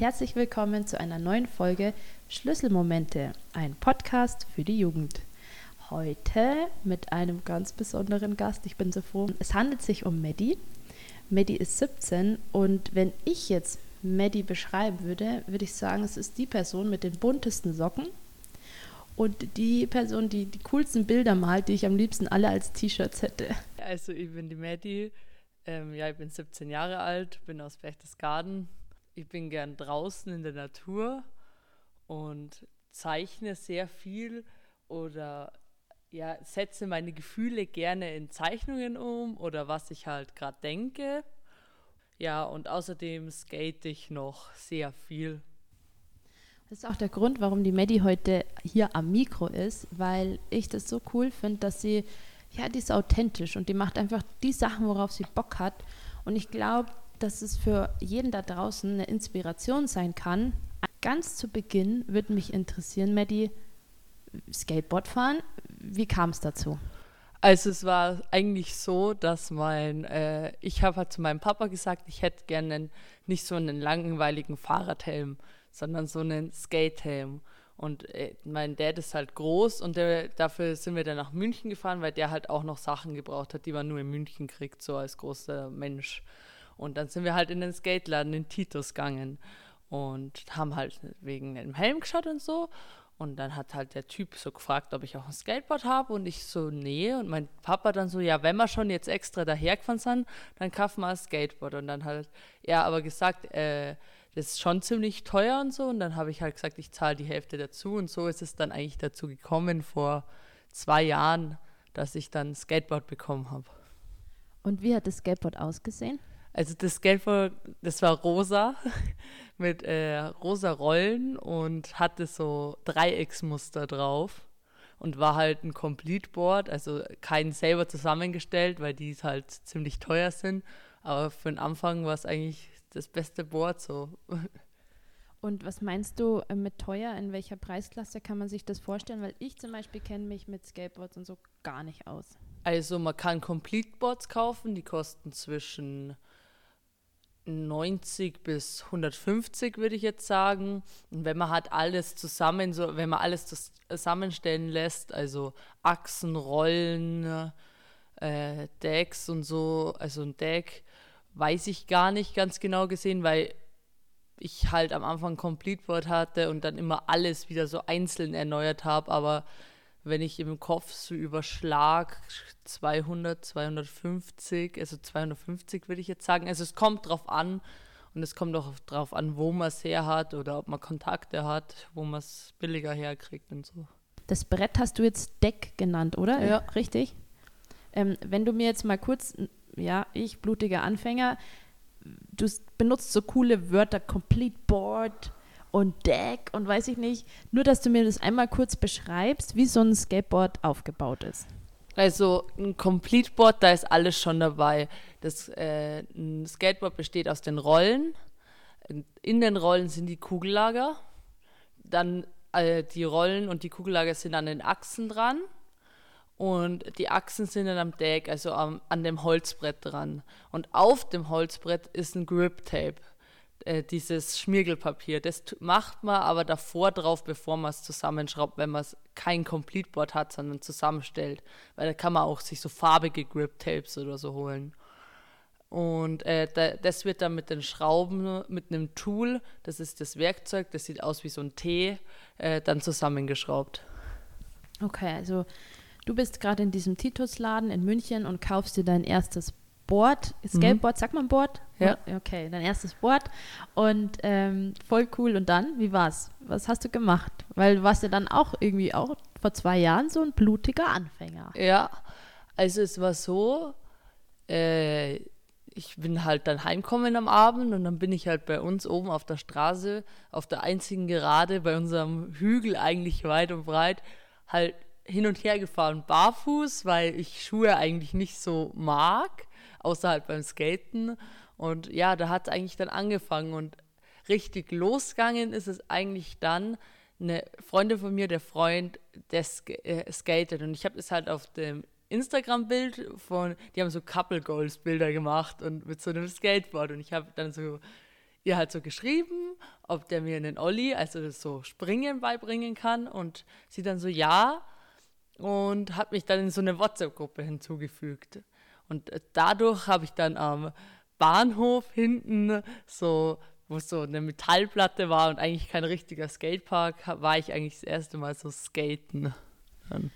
herzlich willkommen zu einer neuen Folge Schlüsselmomente, ein Podcast für die Jugend. Heute mit einem ganz besonderen Gast. Ich bin so froh. Es handelt sich um Maddie. Maddie ist 17 und wenn ich jetzt Maddie beschreiben würde, würde ich sagen, es ist die Person mit den buntesten Socken und die Person, die die coolsten Bilder malt, die ich am liebsten alle als T-Shirts hätte. Also ich bin die Maddie. Ähm, ja, ich bin 17 Jahre alt, bin aus Berchtesgaden. Ich bin gern draußen in der Natur und zeichne sehr viel oder ja, setze meine Gefühle gerne in Zeichnungen um oder was ich halt gerade denke. Ja, und außerdem skate ich noch sehr viel. Das ist auch der Grund, warum die Maddie heute hier am Mikro ist, weil ich das so cool finde, dass sie ja, die ist authentisch und die macht einfach die Sachen, worauf sie Bock hat. Und ich glaube, dass es für jeden da draußen eine Inspiration sein kann. Ganz zu Beginn würde mich interessieren, Maddie, Skateboard fahren, wie kam es dazu? Also es war eigentlich so, dass mein, äh, ich habe halt zu meinem Papa gesagt, ich hätte gerne nicht so einen langweiligen Fahrradhelm, sondern so einen Skatehelm. Und äh, mein Dad ist halt groß und der, dafür sind wir dann nach München gefahren, weil der halt auch noch Sachen gebraucht hat, die man nur in München kriegt, so als großer Mensch. Und dann sind wir halt in den Skateladen in Titus gegangen und haben halt wegen dem Helm geschaut und so. Und dann hat halt der Typ so gefragt, ob ich auch ein Skateboard habe und ich so, nee. Und mein Papa dann so, ja, wenn wir schon jetzt extra dahergefahren sind, dann kaufen wir ein Skateboard. Und dann halt er aber gesagt, äh, das ist schon ziemlich teuer und so. Und dann habe ich halt gesagt, ich zahle die Hälfte dazu. Und so ist es dann eigentlich dazu gekommen vor zwei Jahren, dass ich dann Skateboard bekommen habe. Und wie hat das Skateboard ausgesehen? Also das Skateboard, das war rosa mit äh, rosa Rollen und hatte so Dreiecksmuster drauf und war halt ein Complete Board, also kein selber zusammengestellt, weil die halt ziemlich teuer sind. Aber für den Anfang war es eigentlich das beste Board so. Und was meinst du äh, mit teuer? In welcher Preisklasse kann man sich das vorstellen? Weil ich zum Beispiel kenne mich mit Skateboards und so gar nicht aus. Also man kann Complete Boards kaufen, die kosten zwischen 90 bis 150 würde ich jetzt sagen. Und wenn man halt alles zusammen, so wenn man alles zusammenstellen lässt, also Achsen, Rollen, äh, Decks und so, also ein Deck, weiß ich gar nicht ganz genau gesehen, weil ich halt am Anfang Complete Board hatte und dann immer alles wieder so einzeln erneuert habe, aber wenn ich im Kopf so überschlag 200, 250, also 250 würde ich jetzt sagen. Also es kommt drauf an und es kommt auch drauf an, wo man es her hat oder ob man Kontakte hat, wo man es billiger herkriegt und so. Das Brett hast du jetzt Deck genannt, oder? Ja. Richtig? Ähm, wenn du mir jetzt mal kurz ja, ich, blutiger Anfänger, du benutzt so coole Wörter, Complete Board und Deck und weiß ich nicht. Nur, dass du mir das einmal kurz beschreibst, wie so ein Skateboard aufgebaut ist. Also ein Complete Board, da ist alles schon dabei. Das äh, ein Skateboard besteht aus den Rollen. In den Rollen sind die Kugellager. Dann äh, die Rollen und die Kugellager sind an den Achsen dran und die Achsen sind dann am Deck, also am, an dem Holzbrett dran. Und auf dem Holzbrett ist ein Grip Tape, äh, dieses Schmirgelpapier. Das macht man aber davor drauf, bevor man es zusammenschraubt, wenn man kein Complete Board hat, sondern zusammenstellt. Weil da kann man auch sich so farbige Grip Tapes oder so holen. Und äh, da, das wird dann mit den Schrauben, mit einem Tool, das ist das Werkzeug, das sieht aus wie so ein T, äh, dann zusammengeschraubt. Okay, also Du bist gerade in diesem Titusladen in München und kaufst dir dein erstes Board, Skateboard, mhm. sagt man Board? Ja. Okay, dein erstes Board und ähm, voll cool. Und dann, wie war's? Was hast du gemacht? Weil du warst ja dann auch irgendwie auch vor zwei Jahren so ein blutiger Anfänger. Ja, also es war so, äh, ich bin halt dann heimkommen am Abend und dann bin ich halt bei uns oben auf der Straße, auf der einzigen Gerade, bei unserem Hügel eigentlich weit und breit, halt hin und her gefahren, barfuß, weil ich Schuhe eigentlich nicht so mag, außer halt beim Skaten. Und ja, da hat es eigentlich dann angefangen und richtig losgegangen ist es eigentlich dann. Eine Freundin von mir, der Freund, der äh, skatet und ich habe es halt auf dem Instagram-Bild von, die haben so Couple Goals Bilder gemacht und mit so einem Skateboard und ich habe dann so ihr halt so geschrieben ob der mir einen Olli, also das so Springen beibringen kann. Und sie dann so, ja. Und hat mich dann in so eine WhatsApp-Gruppe hinzugefügt. Und äh, dadurch habe ich dann am Bahnhof hinten so wo so eine Metallplatte war und eigentlich kein richtiger Skatepark, war ich eigentlich das erste Mal so skaten. Dann.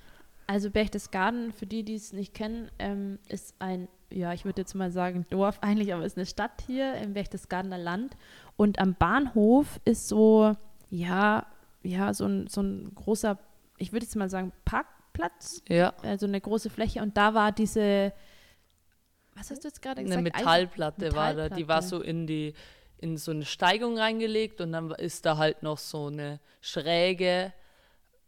Also Berchtesgaden, für die, die es nicht kennen, ähm, ist ein, ja, ich würde jetzt mal sagen Dorf eigentlich, aber ist eine Stadt hier im Berchtesgadener Land. Und am Bahnhof ist so, ja, ja, so ein, so ein großer, ich würde jetzt mal sagen, Parkplatz. Ja. Also eine große Fläche. Und da war diese, was hast du jetzt gerade gesagt? Eine Metallplatte, Metallplatte war da, die war so in die, in so eine Steigung reingelegt und dann ist da halt noch so eine Schräge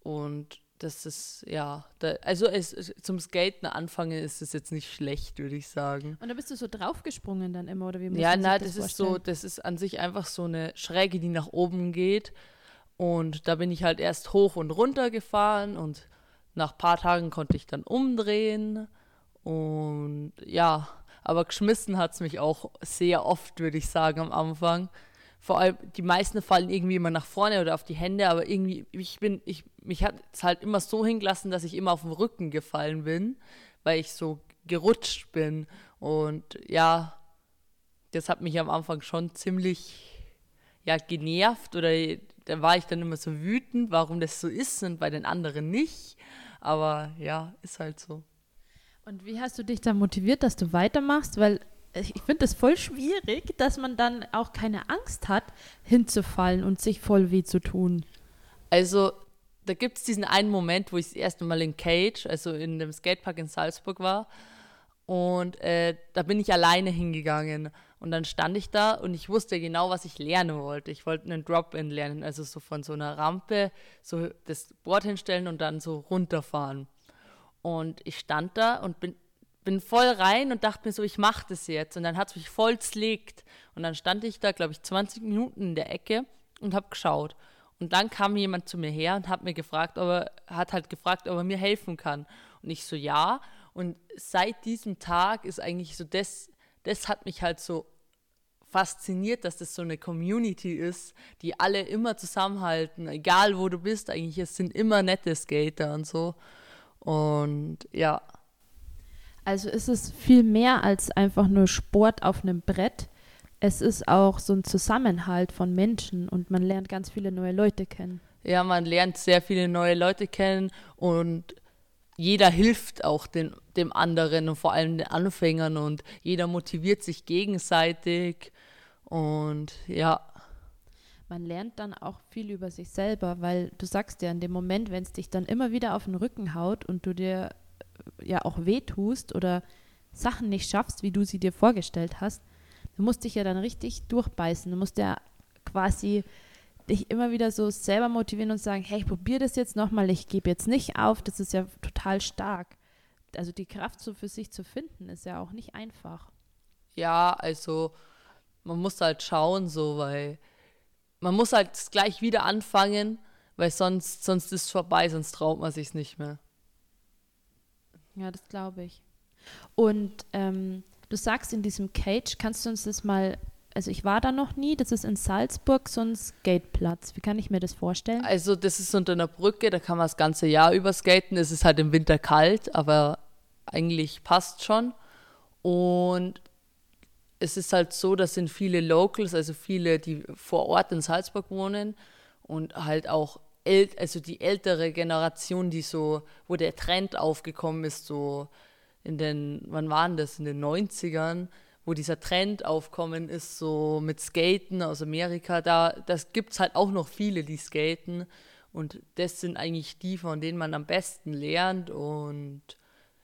und das ist, ja, da, also es, zum Skaten anfangen ist es jetzt nicht schlecht, würde ich sagen. Und da bist du so draufgesprungen dann immer, oder wie muss Ja, nein, das, das ist so, das ist an sich einfach so eine Schräge, die nach oben geht. Und da bin ich halt erst hoch und runter gefahren und nach ein paar Tagen konnte ich dann umdrehen. Und ja, aber geschmissen hat es mich auch sehr oft, würde ich sagen, am Anfang vor allem die meisten fallen irgendwie immer nach vorne oder auf die Hände, aber irgendwie, ich bin, ich, mich hat es halt immer so hingelassen, dass ich immer auf den Rücken gefallen bin, weil ich so gerutscht bin. Und ja, das hat mich am Anfang schon ziemlich ja, genervt oder da war ich dann immer so wütend, warum das so ist und bei den anderen nicht. Aber ja, ist halt so. Und wie hast du dich da motiviert, dass du weitermachst? Weil ich finde es voll schwierig, dass man dann auch keine Angst hat, hinzufallen und sich voll weh zu tun. Also, da gibt es diesen einen Moment, wo ich das erste Mal in Cage, also in dem Skatepark in Salzburg war. Und äh, da bin ich alleine hingegangen. Und dann stand ich da und ich wusste genau, was ich lernen wollte. Ich wollte einen Drop-In lernen, also so von so einer Rampe so das Board hinstellen und dann so runterfahren. Und ich stand da und bin bin voll rein und dachte mir so, ich mache das jetzt. Und dann hat es mich voll zlegt. Und dann stand ich da, glaube ich, 20 Minuten in der Ecke und habe geschaut. Und dann kam jemand zu mir her und hat mir gefragt, ob er, hat halt gefragt, ob er mir helfen kann. Und ich so, ja. Und seit diesem Tag ist eigentlich so, das, das hat mich halt so fasziniert, dass das so eine Community ist, die alle immer zusammenhalten, egal wo du bist, eigentlich, es sind immer nette Skater und so. Und ja, also ist es viel mehr als einfach nur Sport auf einem Brett. Es ist auch so ein Zusammenhalt von Menschen und man lernt ganz viele neue Leute kennen. Ja, man lernt sehr viele neue Leute kennen und jeder hilft auch den, dem anderen und vor allem den Anfängern und jeder motiviert sich gegenseitig und ja. Man lernt dann auch viel über sich selber, weil du sagst ja in dem Moment, wenn es dich dann immer wieder auf den Rücken haut und du dir ja auch wehtust oder Sachen nicht schaffst, wie du sie dir vorgestellt hast, du musst dich ja dann richtig durchbeißen. Du musst ja quasi dich immer wieder so selber motivieren und sagen, hey, ich probiere das jetzt nochmal, ich gebe jetzt nicht auf, das ist ja total stark. Also die Kraft so für sich zu finden, ist ja auch nicht einfach. Ja, also man muss halt schauen, so, weil man muss halt gleich wieder anfangen, weil sonst, sonst ist es vorbei, sonst traut man sich nicht mehr. Ja, das glaube ich. Und ähm, du sagst in diesem Cage, kannst du uns das mal, also ich war da noch nie, das ist in Salzburg so ein Skateplatz. Wie kann ich mir das vorstellen? Also das ist unter einer Brücke, da kann man das ganze Jahr über skaten. Es ist halt im Winter kalt, aber eigentlich passt schon. Und es ist halt so, das sind viele Locals, also viele, die vor Ort in Salzburg wohnen und halt auch also die ältere Generation, die so, wo der Trend aufgekommen ist, so in den, wann waren das, in den 90ern, wo dieser Trend aufkommen ist, so mit Skaten aus Amerika, da das gibt es halt auch noch viele, die skaten. Und das sind eigentlich die, von denen man am besten lernt. Und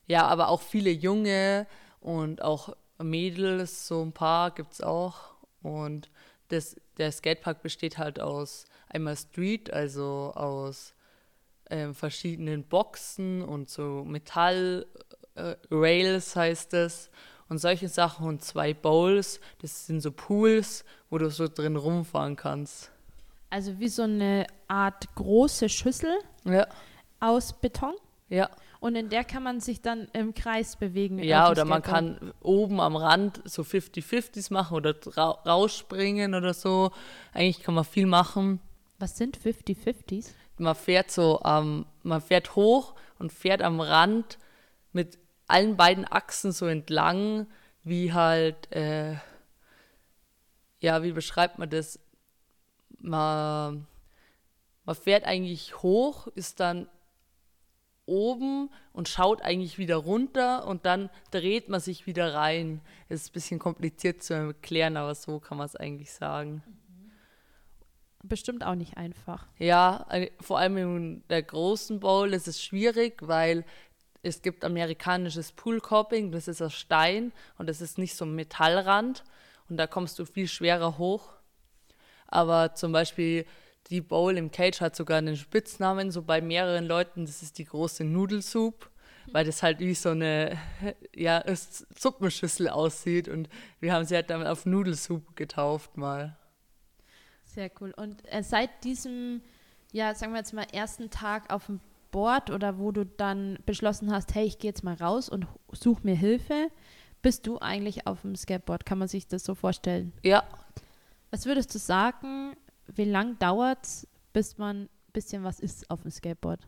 ja, aber auch viele Junge und auch Mädels, so ein paar gibt es auch. Und das, der Skatepark besteht halt aus einmal Street, also aus äh, verschiedenen Boxen und so Metall äh, Rails heißt es und solche Sachen und zwei Bowls, das sind so Pools, wo du so drin rumfahren kannst. Also wie so eine Art große Schüssel ja. aus Beton. Ja. Und in der kann man sich dann im Kreis bewegen. Ja, oder man kann oben am Rand so 50-50s machen oder ra rausspringen oder so. Eigentlich kann man viel machen. Was sind 50-50s? Man fährt so, ähm, man fährt hoch und fährt am Rand mit allen beiden Achsen so entlang, wie halt, äh, ja, wie beschreibt man das? Man, man fährt eigentlich hoch, ist dann oben und schaut eigentlich wieder runter und dann dreht man sich wieder rein. Es ist ein bisschen kompliziert zu erklären, aber so kann man es eigentlich sagen. Bestimmt auch nicht einfach. Ja, vor allem in der großen Bowl ist es schwierig, weil es gibt amerikanisches Poolcopping, das ist aus Stein und das ist nicht so ein Metallrand und da kommst du viel schwerer hoch. Aber zum Beispiel die Bowl im Cage hat sogar einen Spitznamen, so bei mehreren Leuten, das ist die große Nudelsoup, weil das halt wie so eine ja, Suppenschüssel aussieht und wir haben sie halt damit auf Nudelsoup getauft mal. Sehr cool. Und äh, seit diesem, ja, sagen wir jetzt mal, ersten Tag auf dem Board oder wo du dann beschlossen hast, hey, ich gehe jetzt mal raus und suche mir Hilfe, bist du eigentlich auf dem Skateboard? Kann man sich das so vorstellen? Ja, Was würdest du sagen, wie lang dauert es, bis man ein bisschen was ist auf dem Skateboard?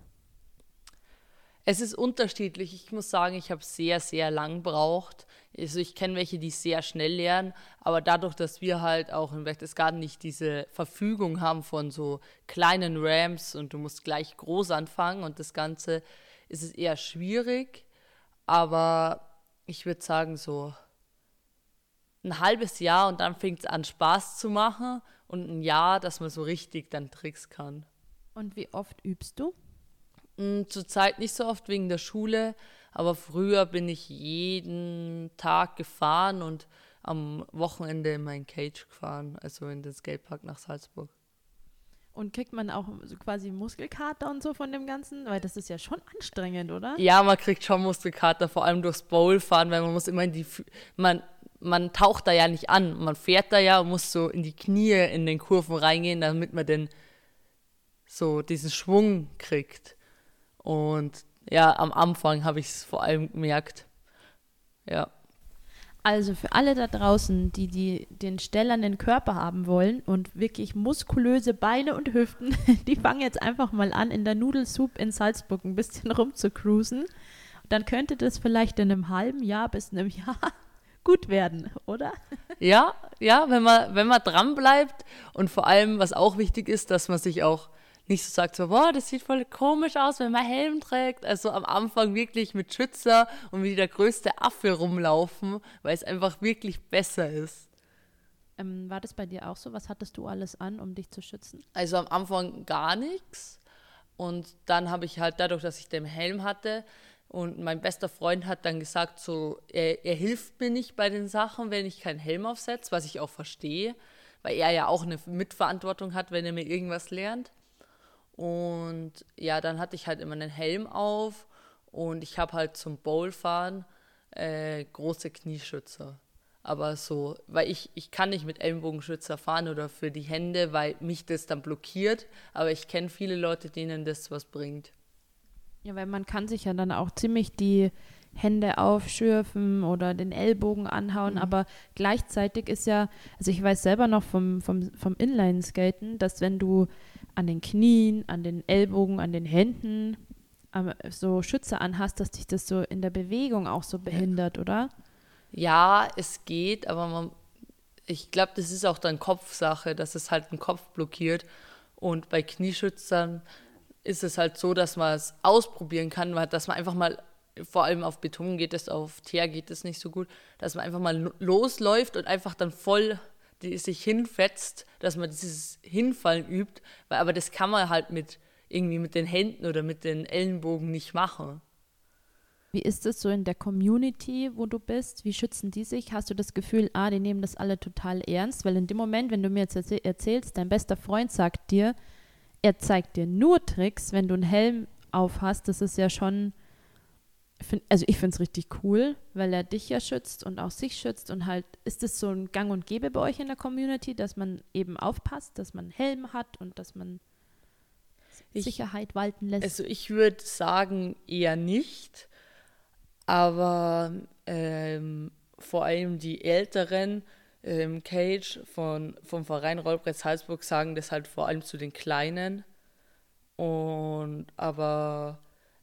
Es ist unterschiedlich. Ich muss sagen, ich habe sehr, sehr lang braucht. Also ich kenne welche, die sehr schnell lernen, aber dadurch, dass wir halt auch in Berchtesgaden nicht diese Verfügung haben von so kleinen Ramps und du musst gleich groß anfangen und das Ganze, ist es eher schwierig. Aber ich würde sagen, so ein halbes Jahr und dann fängt es an Spaß zu machen und ein Jahr, dass man so richtig dann Tricks kann. Und wie oft übst du? Mm, Zurzeit nicht so oft wegen der Schule, aber früher bin ich jeden Tag gefahren und am Wochenende in meinen Cage gefahren, also in den Skatepark nach Salzburg. Und kriegt man auch so quasi Muskelkater und so von dem Ganzen? Weil das ist ja schon anstrengend, oder? Ja, man kriegt schon Muskelkater, vor allem durchs Bowl fahren, weil man muss immer in die, Fü- man, man taucht da ja nicht an, man fährt da ja und muss so in die Knie in den Kurven reingehen, damit man den so diesen Schwung kriegt. Und ja, am Anfang habe ich es vor allem gemerkt. Ja. Also für alle da draußen, die, die den stellernen Körper haben wollen und wirklich muskulöse Beine und Hüften, die fangen jetzt einfach mal an, in der Nudelsoup in Salzburg ein bisschen rumzucruisen. Dann könnte das vielleicht in einem halben Jahr bis einem Jahr gut werden, oder? Ja, ja, wenn man, wenn man dran bleibt und vor allem, was auch wichtig ist, dass man sich auch nicht so sagt, so, boah, das sieht voll komisch aus, wenn man Helm trägt. Also am Anfang wirklich mit Schützer und wie der größte Affe rumlaufen, weil es einfach wirklich besser ist. Ähm, war das bei dir auch so? Was hattest du alles an, um dich zu schützen? Also am Anfang gar nichts. Und dann habe ich halt dadurch, dass ich den Helm hatte und mein bester Freund hat dann gesagt, so, er, er hilft mir nicht bei den Sachen, wenn ich keinen Helm aufsetze, was ich auch verstehe, weil er ja auch eine Mitverantwortung hat, wenn er mir irgendwas lernt. Und ja, dann hatte ich halt immer einen Helm auf und ich habe halt zum Bowlfahren äh, große Knieschützer. Aber so, weil ich, ich kann nicht mit Ellenbogenschützer fahren oder für die Hände, weil mich das dann blockiert. Aber ich kenne viele Leute, denen das was bringt. Ja, weil man kann sich ja dann auch ziemlich die Hände aufschürfen oder den Ellbogen anhauen, aber gleichzeitig ist ja, also ich weiß selber noch vom, vom, vom Inline-Skaten, dass wenn du an den Knien, an den Ellbogen, an den Händen ähm, so Schütze anhast, dass dich das so in der Bewegung auch so behindert, oder? Ja, es geht, aber man, ich glaube, das ist auch dann Kopfsache, dass es halt den Kopf blockiert. Und bei Knieschützern ist es halt so, dass man es ausprobieren kann, dass man einfach mal, vor allem auf Beton geht es, auf Teer geht es nicht so gut, dass man einfach mal lo- losläuft und einfach dann voll die, sich hinfetzt, dass man dieses Hinfallen übt, weil, aber das kann man halt mit irgendwie mit den Händen oder mit den Ellenbogen nicht machen. Wie ist es so in der Community, wo du bist? Wie schützen die sich? Hast du das Gefühl, ah, die nehmen das alle total ernst? Weil in dem Moment, wenn du mir jetzt erzäh- erzählst, dein bester Freund sagt dir, er zeigt dir nur Tricks, wenn du einen Helm auf hast, das ist ja schon, find, also ich finde es richtig cool, weil er dich ja schützt und auch sich schützt und halt, ist es so ein Gang und Gäbe bei euch in der Community, dass man eben aufpasst, dass man einen Helm hat und dass man Ich- Sicherheit walten lässt? Also ich würde sagen eher nicht, aber ähm, vor allem die Älteren im Cage von, vom Verein Rollbrett Salzburg sagen das halt vor allem zu den Kleinen. Und aber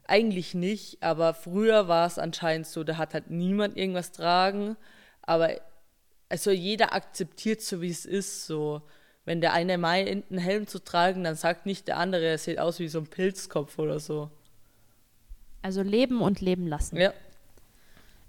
eigentlich nicht, aber früher war es anscheinend so, da hat halt niemand irgendwas tragen, aber also jeder akzeptiert so wie es ist, so wenn der eine meint, einen Helm zu tragen, dann sagt nicht der andere, er sieht aus wie so ein Pilzkopf oder so. also leben und leben lassen. Ja.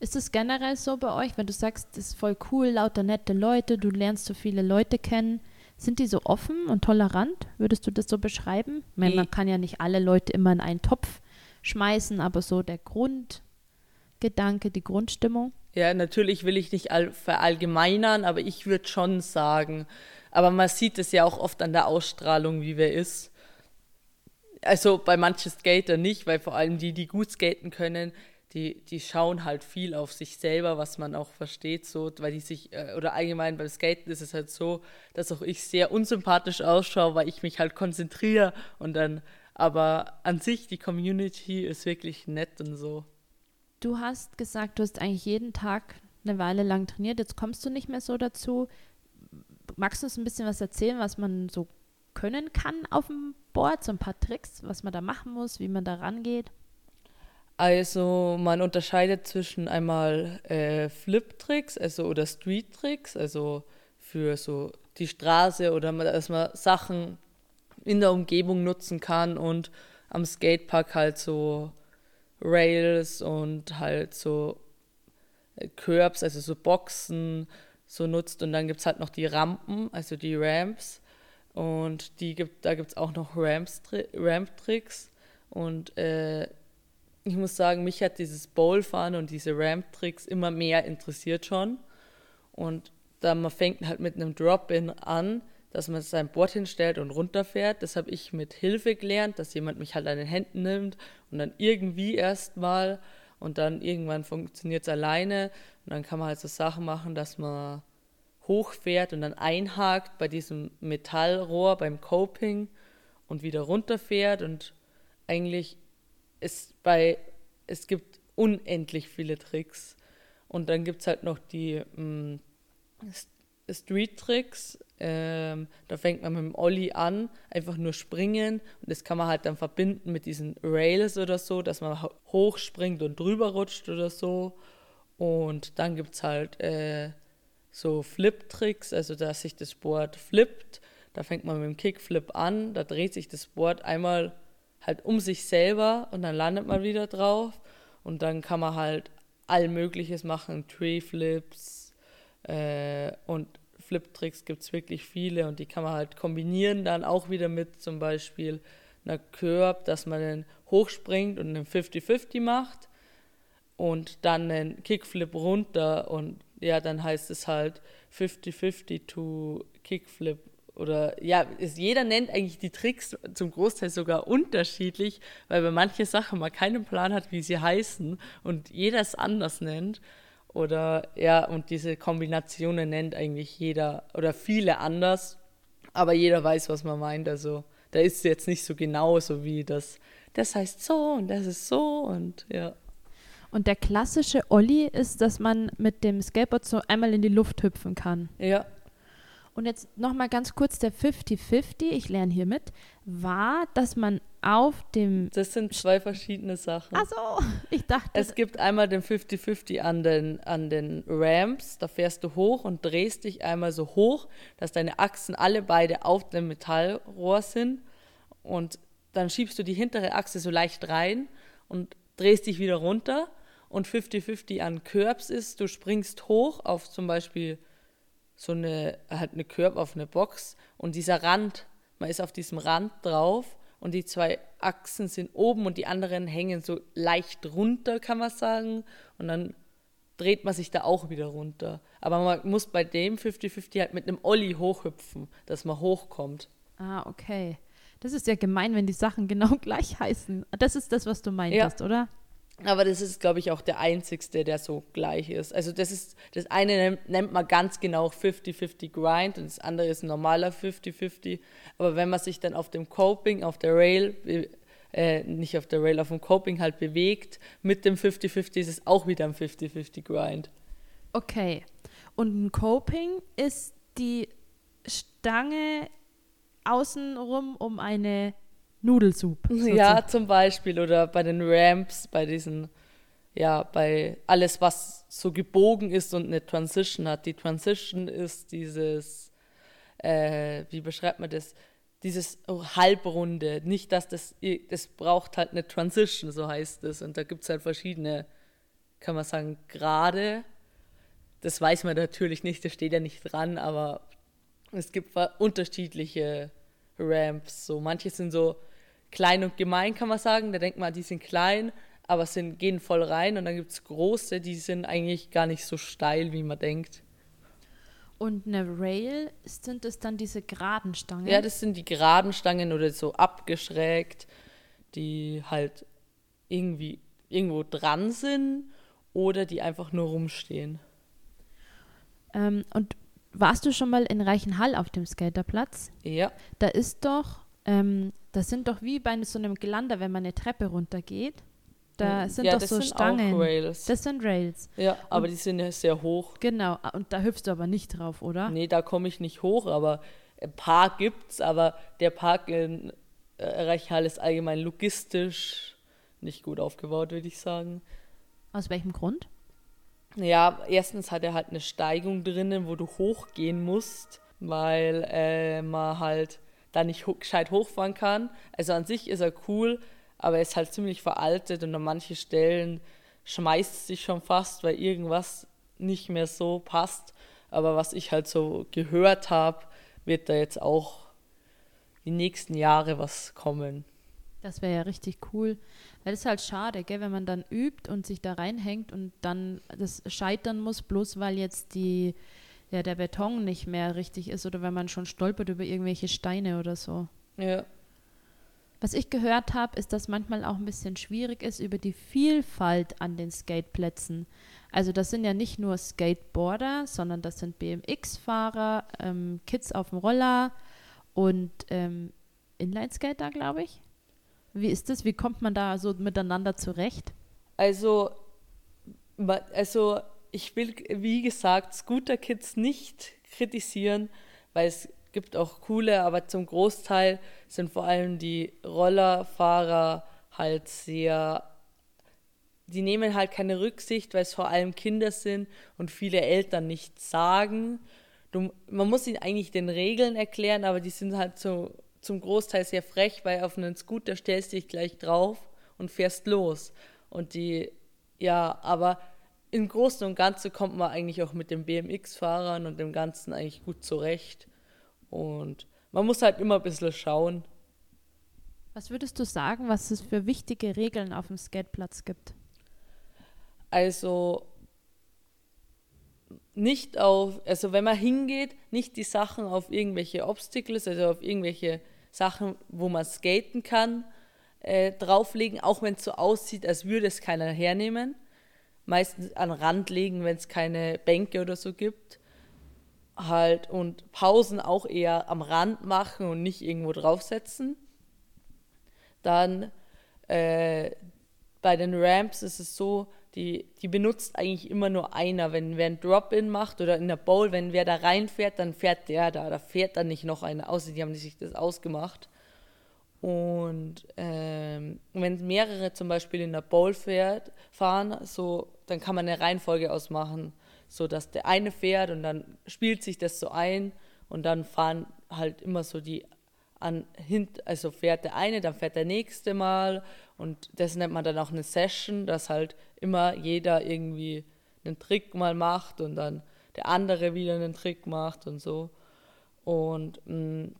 Ist es generell so bei euch, wenn du sagst, das ist voll cool, lauter nette Leute, du lernst so viele Leute kennen, sind die so offen und tolerant? Würdest du das so beschreiben? Meine, man kann ja nicht alle Leute immer in einen Topf schmeißen, aber so der Grundgedanke, die Grundstimmung. Ja, natürlich will ich nicht all, verallgemeinern, aber ich würde schon sagen, aber man sieht es ja auch oft an der Ausstrahlung, wie wer ist. Also bei manchen Skater nicht, weil vor allem die, die gut skaten können, die, die schauen halt viel auf sich selber, was man auch versteht, so, weil die sich, äh, oder allgemein beim Skaten ist es halt so, dass auch ich sehr unsympathisch ausschaue, weil ich mich halt konzentriere und dann, aber an sich, die Community ist wirklich nett und so. Du hast gesagt, du hast eigentlich jeden Tag eine Weile lang trainiert, jetzt kommst du nicht mehr so dazu. Magst du uns ein bisschen was erzählen, was man so können kann auf dem Board, so ein paar Tricks, was man da machen muss, wie man da rangeht? Also man unterscheidet zwischen einmal äh, Flip-Tricks, also oder Street-Tricks, also für so die Straße oder dass man Sachen in der Umgebung nutzen kann und am Skatepark halt so Rails und halt so äh, Curbs, also so Boxen so nutzt. Und dann gibt es halt noch die Rampen, also die Ramps. Und die gibt, da gibt es auch noch Ramp-Tricks. Und äh, ich muss sagen, mich hat dieses Bowlfahren und diese Ramp-Tricks immer mehr interessiert schon. Und da man fängt halt mit einem Drop-In an, dass man sein Board hinstellt und runterfährt. Das habe ich mit Hilfe gelernt, dass jemand mich halt an den Händen nimmt und dann irgendwie erstmal und dann irgendwann funktioniert es alleine. Und dann kann man halt so Sachen machen, dass man hochfährt und dann einhakt bei diesem Metallrohr beim Coping und wieder runterfährt und eigentlich ist bei, es gibt unendlich viele Tricks. Und dann gibt es halt noch die mm, Street-Tricks. Ähm, da fängt man mit dem Ollie an, einfach nur springen. Und das kann man halt dann verbinden mit diesen Rails oder so, dass man ho- hochspringt und drüber rutscht oder so. Und dann gibt es halt äh, so Flip-Tricks, also dass sich das Board flippt. Da fängt man mit dem Kickflip an, da dreht sich das Board einmal halt um sich selber und dann landet man wieder drauf. Und dann kann man halt all Mögliches machen, Tree-Flips äh, und Flip-Tricks gibt es wirklich viele und die kann man halt kombinieren dann auch wieder mit zum Beispiel einer Curb, dass man dann hochspringt und einen 50-50 macht und dann einen Kickflip runter und ja, dann heißt es halt 50-50 to Kickflip oder ja, es, jeder nennt eigentlich die Tricks zum Großteil sogar unterschiedlich, weil bei manchen Sachen man keinen Plan hat, wie sie heißen und jeder es anders nennt. Oder ja, und diese Kombinationen nennt eigentlich jeder oder viele anders, aber jeder weiß, was man meint. Also da ist es jetzt nicht so genau so wie das, das heißt so und das ist so und ja. Und der klassische Olli ist, dass man mit dem Skateboard so einmal in die Luft hüpfen kann. Ja, Und jetzt nochmal ganz kurz der 50-50, ich lerne hier mit, war, dass man auf dem. das sind zwei verschiedene Sachen. Achso, ich dachte, Es gibt einmal den 50-50 an den, an den Ramps, da fährst du hoch und drehst dich einmal so hoch, dass deine Achsen alle beide auf dem Metallrohr sind und dann schiebst du die hintere Achse so leicht rein und drehst dich wieder runter und 50-50 an Curbs ist, du springst hoch auf zum Beispiel so eine, halt eine eine Box und dieser Rand, man ist auf diesem Rand drauf und die zwei Achsen sind oben und die anderen hängen so leicht runter, kann man sagen. Und dann dreht man sich da auch wieder runter. Aber man muss bei dem 50-50 halt mit einem Olli hochhüpfen, dass man hochkommt. Ah, okay. Das ist ja gemein, wenn die Sachen genau gleich heißen. Das ist das, was du meintest, oder? Aber das ist, glaube ich, auch der einzigste, der so gleich ist. Also das ist, das eine nennt, man ganz genau 50-50 Grind und das andere ist ein normaler 50-50. Aber wenn man sich dann auf dem Coping, auf der Rail, äh, nicht auf der Rail, auf dem Coping halt bewegt, mit dem 50-50 ist es auch wieder ein 50-50 Grind. Okay. Und ein Coping ist die Stange außenrum um eine Nudelsoup. Ja, zum Beispiel. Oder bei den Ramps, bei diesen, ja, bei alles, was so gebogen ist und eine Transition hat. Die Transition ist dieses, äh, wie beschreibt man das? Dieses Halbrunde. Nicht, dass das, das braucht halt eine Transition, so heißt es. Und da gibt es halt verschiedene, kann man sagen, Grade. Das weiß man natürlich nicht, das steht ja nicht dran, aber es gibt unterschiedliche Ramps. So, manche sind so klein und gemein, kann man sagen. Da denkt man, die sind klein, aber sind, gehen voll rein. Und dann gibt es große, die sind eigentlich gar nicht so steil, wie man denkt. Und eine Rail, sind es dann diese geraden Stangen? Ja, das sind die geraden Stangen oder so abgeschrägt, die halt irgendwie irgendwo dran sind oder die einfach nur rumstehen. Ähm, und warst du schon mal in Reichenhall auf dem Skaterplatz? Ja. Da ist doch ähm, das sind doch wie bei so einem Gelander, wenn man eine Treppe runtergeht. Da sind ja, doch so sind Stangen. Das sind Rails. Ja, aber und, die sind ja sehr hoch. Genau, und da hüpfst du aber nicht drauf, oder? Nee, da komme ich nicht hoch, aber ein Park gibt's, aber der Park in äh, Reichenhall ist allgemein logistisch nicht gut aufgebaut, würde ich sagen. Aus welchem Grund? Ja, erstens hat er halt eine Steigung drinnen, wo du hochgehen musst, weil äh, man halt da nicht gescheit hochfahren kann. Also an sich ist er cool, aber er ist halt ziemlich veraltet und an manchen Stellen schmeißt sich schon fast, weil irgendwas nicht mehr so passt. Aber was ich halt so gehört habe, wird da jetzt auch die nächsten Jahre was kommen. Das wäre ja richtig cool. Weil es halt schade, gell, wenn man dann übt und sich da reinhängt und dann das scheitern muss, bloß weil jetzt die ja, der Beton nicht mehr richtig ist oder wenn man schon stolpert über irgendwelche Steine oder so. Ja. Was ich gehört habe, ist, dass manchmal auch ein bisschen schwierig ist über die Vielfalt an den Skateplätzen. Also das sind ja nicht nur Skateboarder, sondern das sind BMX-Fahrer, ähm, Kids auf dem Roller und ähm, Inlineskater, glaube ich. Wie ist das? Wie kommt man da so miteinander zurecht? Also, also ich will, wie gesagt, Scooter-Kids nicht kritisieren, weil es gibt auch coole, aber zum Großteil sind vor allem die Rollerfahrer halt sehr, die nehmen halt keine Rücksicht, weil es vor allem Kinder sind und viele Eltern nichts sagen. Du, man muss ihnen eigentlich den Regeln erklären, aber die sind halt so, zum Großteil sehr frech, weil auf einen Scooter stellst du dich gleich drauf und fährst los. Und die, ja, aber im Großen und Ganzen kommt man eigentlich auch mit den BMX-Fahrern und dem Ganzen eigentlich gut zurecht. Und man muss halt immer ein bisschen schauen. Was würdest du sagen, was es für wichtige Regeln auf dem Skateplatz gibt? Also nicht auf, also wenn man hingeht, nicht die Sachen auf irgendwelche Obstacles, also auf irgendwelche Sachen, wo man skaten kann, äh, drauflegen, auch wenn es so aussieht, als würde es keiner hernehmen meistens an Rand legen, wenn es keine Bänke oder so gibt. Halt und Pausen auch eher am Rand machen und nicht irgendwo draufsetzen. Dann äh, bei den Ramps ist es so, die, die benutzt eigentlich immer nur einer. Wenn wer ein Drop-In macht oder in der Bowl, wenn wer da reinfährt, dann fährt der da. Da fährt dann nicht noch einer, außer die haben sich das ausgemacht. Und ähm, wenn mehrere zum Beispiel in der Bowl fährt, fahren, so, dann kann man eine Reihenfolge ausmachen, so dass der eine fährt und dann spielt sich das so ein und dann fahren halt immer so die an hint, also fährt der eine, dann fährt der nächste mal und das nennt man dann auch eine Session, dass halt immer jeder irgendwie einen Trick mal macht und dann der andere wieder einen Trick macht und so. Und mh, mm,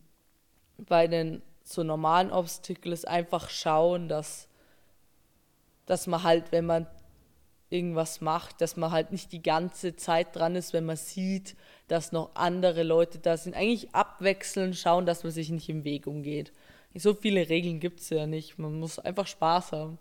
bei den so normalen Obstacles einfach schauen, dass, dass man halt, wenn man irgendwas macht, dass man halt nicht die ganze Zeit dran ist, wenn man sieht, dass noch andere Leute da sind. Eigentlich abwechseln, schauen, dass man sich nicht im Weg umgeht. So viele Regeln gibt es ja nicht. Man muss einfach Spaß haben.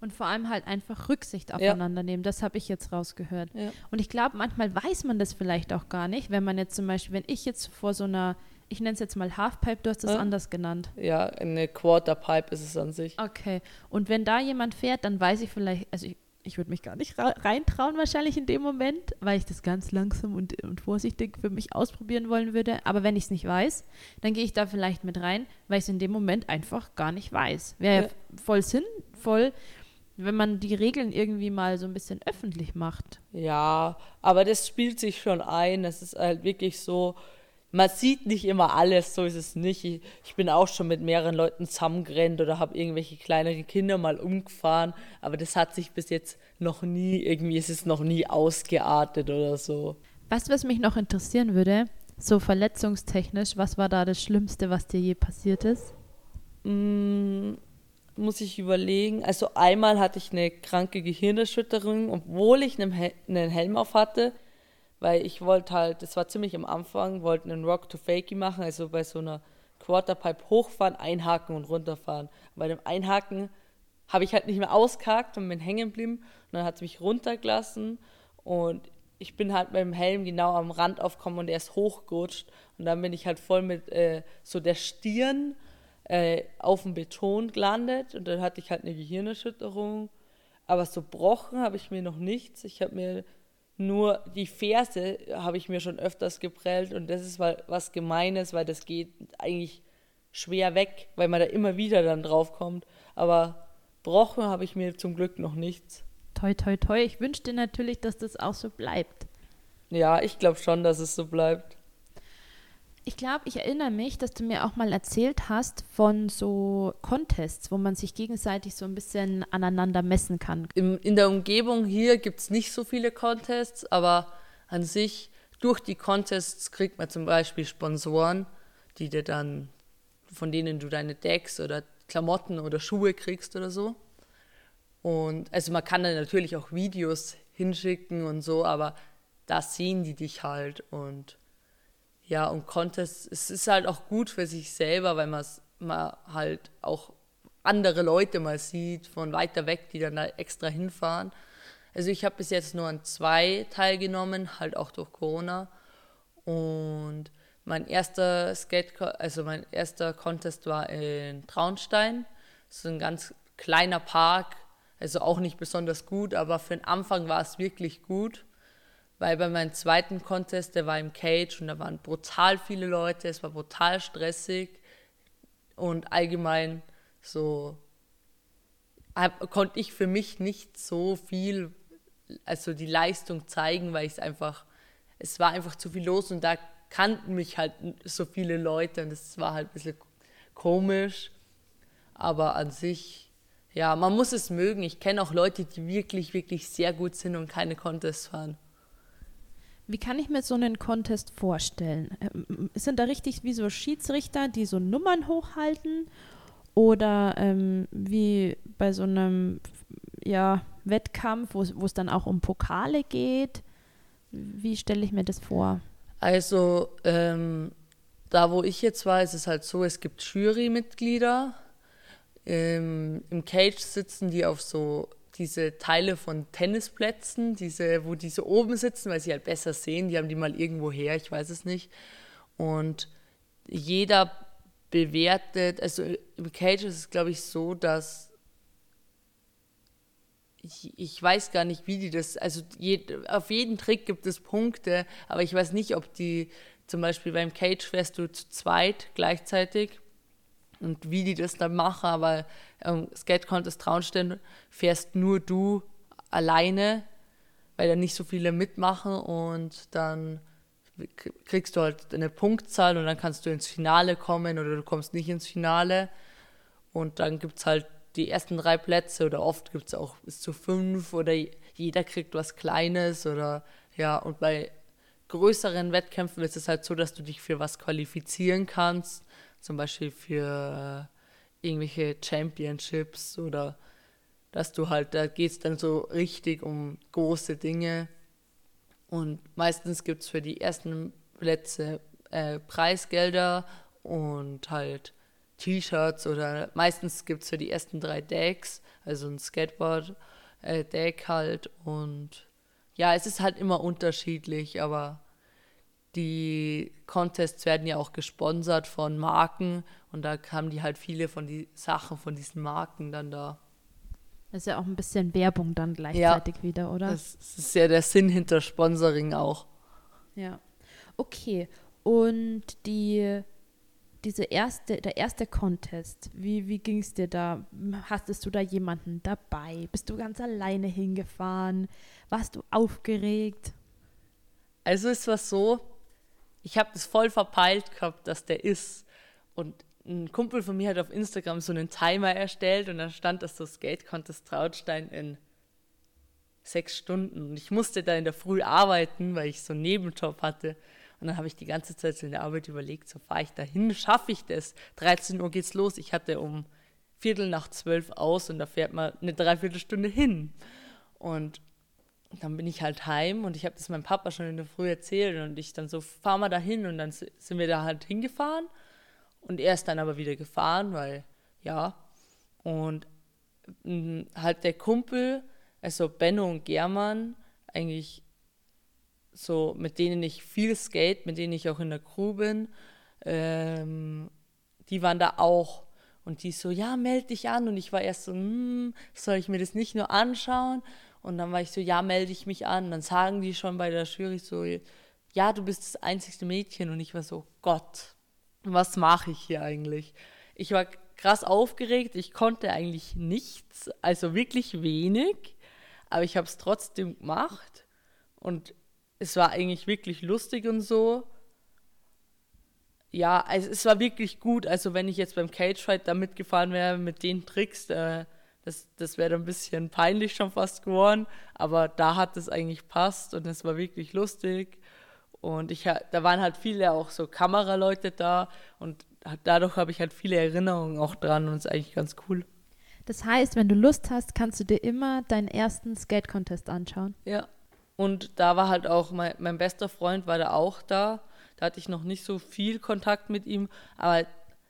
Und vor allem halt einfach Rücksicht aufeinander ja. nehmen. Das habe ich jetzt rausgehört. Ja. Und ich glaube, manchmal weiß man das vielleicht auch gar nicht, wenn man jetzt zum Beispiel, wenn ich jetzt vor so einer, ich nenne es jetzt mal Halfpipe, du hast das ja. anders genannt. Ja, eine Quarterpipe ist es an sich. Okay. Und wenn da jemand fährt, dann weiß ich vielleicht, also ich, ich würde mich gar nicht reintrauen wahrscheinlich in dem Moment, weil ich das ganz langsam und, und vorsichtig für mich ausprobieren wollen würde. Aber wenn ich es nicht weiß, dann gehe ich da vielleicht mit rein, weil ich es in dem Moment einfach gar nicht weiß. Wäre ja. voll sinnvoll, wenn man die Regeln irgendwie mal so ein bisschen öffentlich macht. Ja, aber das spielt sich schon ein. Das ist halt wirklich so, man sieht nicht immer alles, so ist es nicht. Ich, ich bin auch schon mit mehreren Leuten zusammengerannt oder habe irgendwelche kleineren Kinder mal umgefahren, aber das hat sich bis jetzt noch nie, irgendwie ist es noch nie ausgeartet oder so. Weißt du, was mich noch interessieren würde? So verletzungstechnisch, was war da das Schlimmste, was dir je passiert ist? Mm, muss ich überlegen. Also einmal hatte ich eine kranke Gehirnerschütterung, obwohl ich einen, Hel einen Helm auf hatte weil ich wollte halt, das war ziemlich am Anfang, wollte einen Rock to Fakey machen, also bei so einer Quarterpipe hochfahren, einhaken und runterfahren. Bei dem Einhaken habe ich halt nicht mehr ausgehakt und bin hängen geblieben und dann hat es mich runtergelassen und ich bin halt mit dem Helm genau am Rand aufgekommen und er ist hochgerutscht und dann bin ich halt voll mit äh, so der Stirn äh, auf dem Beton gelandet und dann hatte ich halt eine Gehirnerschütterung. Aber so brochen habe ich mir noch nichts. Ich habe mir nur die Ferse habe ich mir schon öfters geprellt und das ist was Gemeines, weil das geht eigentlich schwer weg, weil man da immer wieder dann drauf kommt. Aber brochen habe ich mir zum Glück noch nichts. Toi, toi, toi. Ich wünsche dir natürlich, dass das auch so bleibt. Ja, ich glaube schon, dass es so bleibt. Ich glaube, ich erinnere mich, dass du mir auch mal erzählt hast von so Contests, wo man sich gegenseitig so ein bisschen aneinander messen kann. In, in der Umgebung hier gibt es nicht so viele Contests, aber an sich durch die Contests kriegt man zum Beispiel Sponsoren, die dir dann, von denen du deine Decks oder Klamotten oder Schuhe kriegst oder so. Und also man kann dann natürlich auch Videos hinschicken und so, aber da sehen die dich halt und ja, und Contest, es ist halt auch gut für sich selber, weil man halt auch andere Leute mal sieht von weiter weg, die dann da extra hinfahren. Also ich habe bis jetzt nur an zwei teilgenommen, halt auch durch Corona. Und mein erster Skate, also mein erster Contest war in Traunstein. Das ist ein ganz kleiner Park, also auch nicht besonders gut, aber für den Anfang war es wirklich gut weil bei meinem zweiten Contest, der war im Cage und da waren brutal viele Leute, es war brutal stressig und allgemein so hab, konnte ich für mich nicht so viel, also die Leistung zeigen, weil es einfach, es war einfach zu viel los und da kannten mich halt so viele Leute und das war halt ein bisschen komisch, aber an sich, ja, man muss es mögen. Ich kenne auch Leute, die wirklich, wirklich sehr gut sind und keine Contests fahren. Wie kann ich mir so einen Contest vorstellen? Ähm, sind da richtig wie so Schiedsrichter, die so Nummern hochhalten? Oder ähm, wie bei so einem ja, Wettkampf, wo es dann auch um Pokale geht? Wie stelle ich mir das vor? Also, ähm, da wo ich jetzt war, ist es halt so, es gibt Jurymitglieder. Ähm, Im Cage sitzen die auf so diese Teile von Tennisplätzen, diese, wo die so oben sitzen, weil sie halt besser sehen, die haben die mal irgendwo her, ich weiß es nicht. Und jeder bewertet, also im Cage ist es, glaube ich, so, dass ich, ich, weiß gar nicht, wie die das, also je, auf jeden Trick gibt es Punkte, aber ich weiß nicht, ob die, zum Beispiel beim Cage fährst du zu zweit gleichzeitig und wie die das dann machen, aber ähm, Skate Contest Traunstein fährst nur du alleine, weil da nicht so viele mitmachen und dann kriegst du halt eine Punktzahl und dann kannst du ins Finale kommen oder du kommst nicht ins Finale. Und dann gibt es halt die ersten drei Plätze oder oft gibt es auch bis zu fünf oder jeder kriegt was Kleines oder ja und bei größeren Wettkämpfen ist es halt so, dass du dich für was qualifizieren kannst zum Beispiel für irgendwelche Championships oder dass du halt, da geht es dann so richtig um große Dinge. Und meistens gibt es für die ersten Plätze äh, Preisgelder und halt T-Shirts oder meistens gibt es für die ersten drei Decks, also ein Skateboard-Deck äh, halt und ja, es ist halt immer unterschiedlich, aber die Contests werden ja auch gesponsert von Marken und da haben die halt viele von die Sachen von diesen Marken dann da. Das ist ja auch ein bisschen Werbung dann gleichzeitig ja, wieder, oder? Das ist ja der Sinn hinter Sponsoring auch. Ja. Okay. Und die diese erste, der erste Contest, wie, wie ging es dir da? Hastest du da jemanden dabei? Bist du ganz alleine hingefahren? Warst du aufgeregt? Also es war so, ich habe das voll verpeilt gehabt, dass der ist. Und ein Kumpel von mir hat auf Instagram so einen Timer erstellt und dann stand das so Skate Contest Trautstein in sechs Stunden. Und ich musste da in der Früh arbeiten, weil ich so einen Nebenjob hatte. Und dann habe ich die ganze Zeit in der Arbeit überlegt, so fahre ich da hin, schaffe ich das? 13 Uhr geht's los. Ich hatte um Viertel nach zwölf aus und da fährt man eine Dreiviertelstunde hin. Und dann bin ich halt heim und ich habe das meinem Papa schon in der Früh erzählt und ich dann so, fahr mal da hin und dann sind wir da halt hingefahren und er ist dann aber wieder gefahren, weil, ja, und mm, halt der Kumpel, also Benno und German, eigentlich so, mit denen ich viel skate, mit denen ich auch in der Crew bin, ähm, die waren da auch. Und die so, ja, melde dich an. Und ich war erst so, hm, soll ich mir das nicht nur anschauen? Und dann war ich so, ja, melde ich mich an. Und dann sagen die schon bei der Jury so, ja, du bist das einzigste Mädchen. Und ich war so, Gott, was mache ich hier eigentlich? Ich war krass aufgeregt. Ich konnte eigentlich nichts, also wirklich wenig. Aber ich habe es trotzdem gemacht. Und es war eigentlich wirklich lustig und so. Ja, also es war wirklich gut. Also wenn ich jetzt beim Cagefight da mitgefahren wäre mit den Tricks, äh, das, das wäre ein bisschen peinlich schon fast geworden. Aber da hat es eigentlich passt und es war wirklich lustig. Und ich, da waren halt viele auch so Kameraleute da und dadurch habe ich halt viele Erinnerungen auch dran und es ist eigentlich ganz cool. Das heißt, wenn du Lust hast, kannst du dir immer deinen ersten Skate-Contest anschauen. Ja, und da war halt auch mein, mein bester Freund, war da auch da. Da hatte ich noch nicht so viel Kontakt mit ihm, aber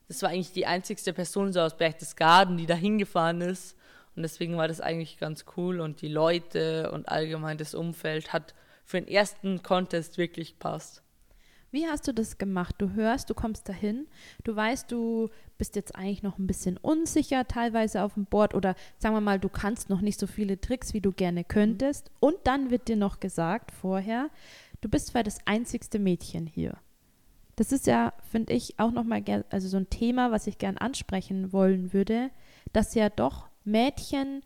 das war eigentlich die einzigste Person so aus Berchtesgaden, die da hingefahren ist. Und deswegen war das eigentlich ganz cool und die Leute und allgemein das Umfeld hat für den ersten Contest wirklich gepasst. Wie hast du das gemacht? Du hörst, du kommst dahin, du weißt, du bist jetzt eigentlich noch ein bisschen unsicher teilweise auf dem Board oder sagen wir mal, du kannst noch nicht so viele Tricks, wie du gerne könntest. Und dann wird dir noch gesagt vorher, du bist zwar das einzigste Mädchen hier. Das ist ja, finde ich, auch nochmal also so ein Thema, was ich gern ansprechen wollen würde, dass ja doch Mädchen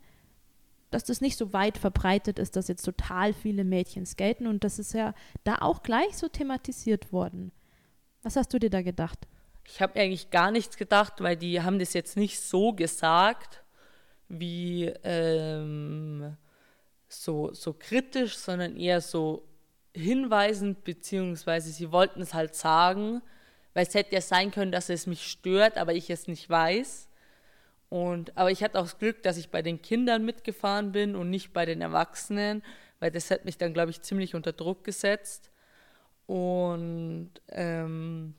dass das nicht so weit verbreitet ist, dass jetzt total viele Mädchen skaten und das ist ja da auch gleich so thematisiert worden. Was hast du dir da gedacht? Ich habe eigentlich gar nichts gedacht, weil die haben das jetzt nicht so gesagt, wie ähm, so, so kritisch, sondern eher so hinweisend, beziehungsweise sie wollten es halt sagen, weil es hätte ja sein können, dass es mich stört, aber ich es nicht weiß. Und, aber ich hatte auch das Glück, dass ich bei den Kindern mitgefahren bin und nicht bei den Erwachsenen, weil das hat mich dann, glaube ich, ziemlich unter Druck gesetzt. Und ähm,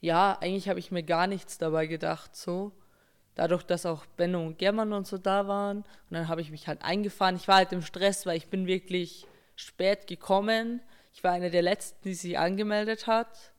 ja, eigentlich habe ich mir gar nichts dabei gedacht, so. Dadurch, dass auch Benno und German und so da waren. Und dann habe ich mich halt eingefahren. Ich war halt im Stress, weil ich bin wirklich spät gekommen. Ich war eine der letzten, die sich angemeldet hat.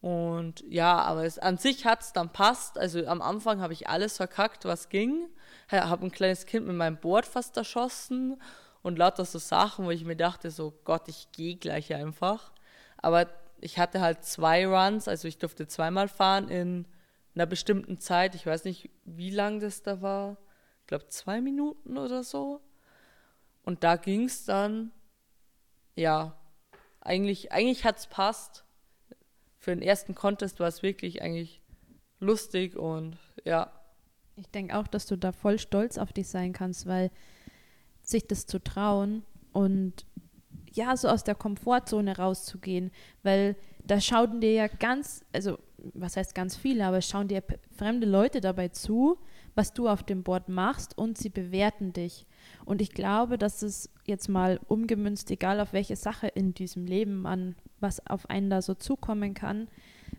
Und ja, aber es, an sich hat es dann passt. Also am Anfang habe ich alles verkackt, was ging. Habe ein kleines Kind mit meinem Board fast erschossen und lauter so Sachen, wo ich mir dachte, so Gott, ich gehe gleich einfach. Aber ich hatte halt zwei Runs, also ich durfte zweimal fahren in einer bestimmten Zeit. Ich weiß nicht, wie lang das da war. Ich glaube zwei Minuten oder so. Und da ging es dann, ja, eigentlich, eigentlich hat es passt für den ersten Contest war es wirklich eigentlich lustig und ja. Ich denke auch, dass du da voll stolz auf dich sein kannst, weil sich das zu trauen und ja, so aus der Komfortzone rauszugehen, weil da schauen dir ja ganz, also was heißt ganz viele, aber schauen dir fremde Leute dabei zu, was du auf dem Board machst und sie bewerten dich. Und ich glaube, dass es jetzt mal umgemünzt, egal auf welche Sache in diesem Leben man was auf einen da so zukommen kann,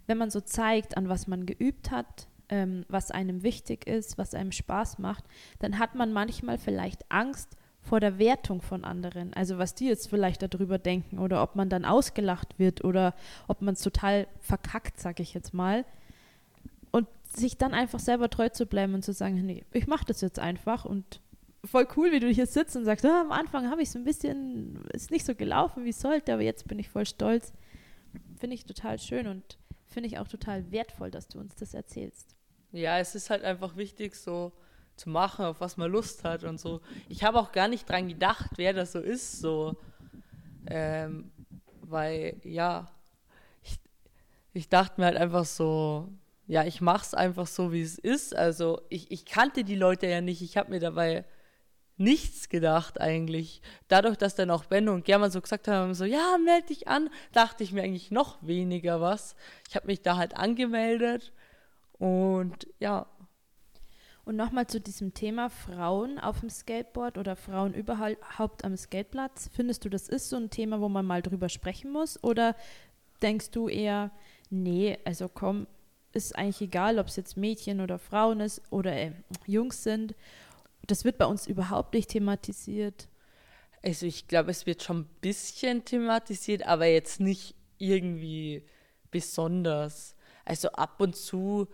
wenn man so zeigt, an was man geübt hat, ähm, was einem wichtig ist, was einem Spaß macht, dann hat man manchmal vielleicht Angst vor der Wertung von anderen. Also was die jetzt vielleicht darüber denken oder ob man dann ausgelacht wird oder ob man es total verkackt, sag ich jetzt mal. Sich dann einfach selber treu zu bleiben und zu sagen, nee, ich mache das jetzt einfach und voll cool, wie du hier sitzt und sagst, ah, am Anfang habe ich so ein bisschen, ist nicht so gelaufen, wie es sollte, aber jetzt bin ich voll stolz. Finde ich total schön und finde ich auch total wertvoll, dass du uns das erzählst. Ja, es ist halt einfach wichtig, so zu machen, auf was man Lust hat und so. Ich habe auch gar nicht dran gedacht, wer das so ist, so. Ähm, weil, ja, ich, ich dachte mir halt einfach so, ja, ich mache es einfach so, wie es ist. Also, ich, ich kannte die Leute ja nicht. Ich habe mir dabei nichts gedacht eigentlich. Dadurch, dass dann auch Benno und German so gesagt haben, so, ja, melde dich an, dachte ich mir eigentlich noch weniger was. Ich habe mich da halt angemeldet und ja. Und nochmal zu diesem Thema Frauen auf dem Skateboard oder Frauen überhaupt am Skateplatz. Findest du, das ist so ein Thema, wo man mal drüber sprechen muss? Oder denkst du eher, nee, also komm, ist eigentlich egal, ob es jetzt Mädchen oder Frauen ist oder äh, Jungs sind das wird bei uns überhaupt nicht thematisiert. Also ich glaube, es wird schon ein bisschen thematisiert, aber jetzt nicht irgendwie besonders. Also ab und zu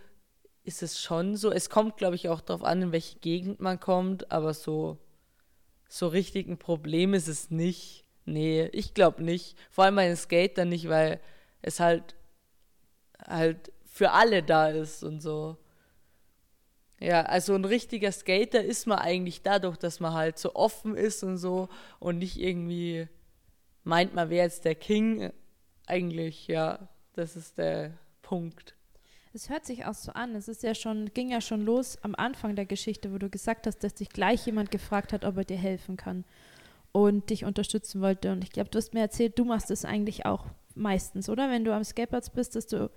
ist es schon so. Es kommt, glaube ich, auch darauf an, in welche Gegend man kommt, aber so, so richtig ein Problem ist es nicht. Nee, ich glaube nicht. Vor allem meine Skater nicht, weil es halt halt für alle da ist und so. Ja, also ein richtiger Skater ist man eigentlich dadurch, dass man halt so offen ist und so und nicht irgendwie meint, man wäre jetzt der King. Eigentlich, ja, das ist der Punkt. Es hört sich auch so an. Es ist ja schon, ging ja schon los am Anfang der Geschichte, wo du gesagt hast, dass dich gleich jemand gefragt hat, ob er dir helfen kann und dich unterstützen wollte. Und ich glaube, du hast mir erzählt, du machst es eigentlich auch meistens, oder? Wenn du am Skateboards bist, dass du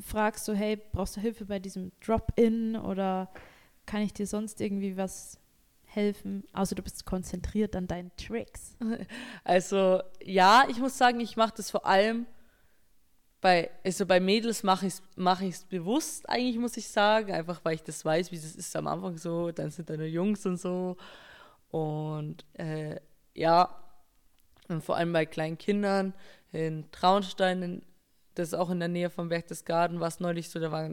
fragst so, hey, brauchst du Hilfe bei diesem Drop-In oder kann ich dir sonst irgendwie was helfen? Außer du bist konzentriert an deinen Tricks. Also ja, ich muss sagen, ich mache das vor allem bei, also bei Mädels mache ich es mach bewusst, eigentlich muss ich sagen, einfach weil ich das weiß, wie das ist am Anfang so, dann sind da nur Jungs und so. Und äh, ja, und vor allem bei kleinen Kindern in Traunstein in, das ist auch in der Nähe vom Berchtesgaden, war es neulich so, da war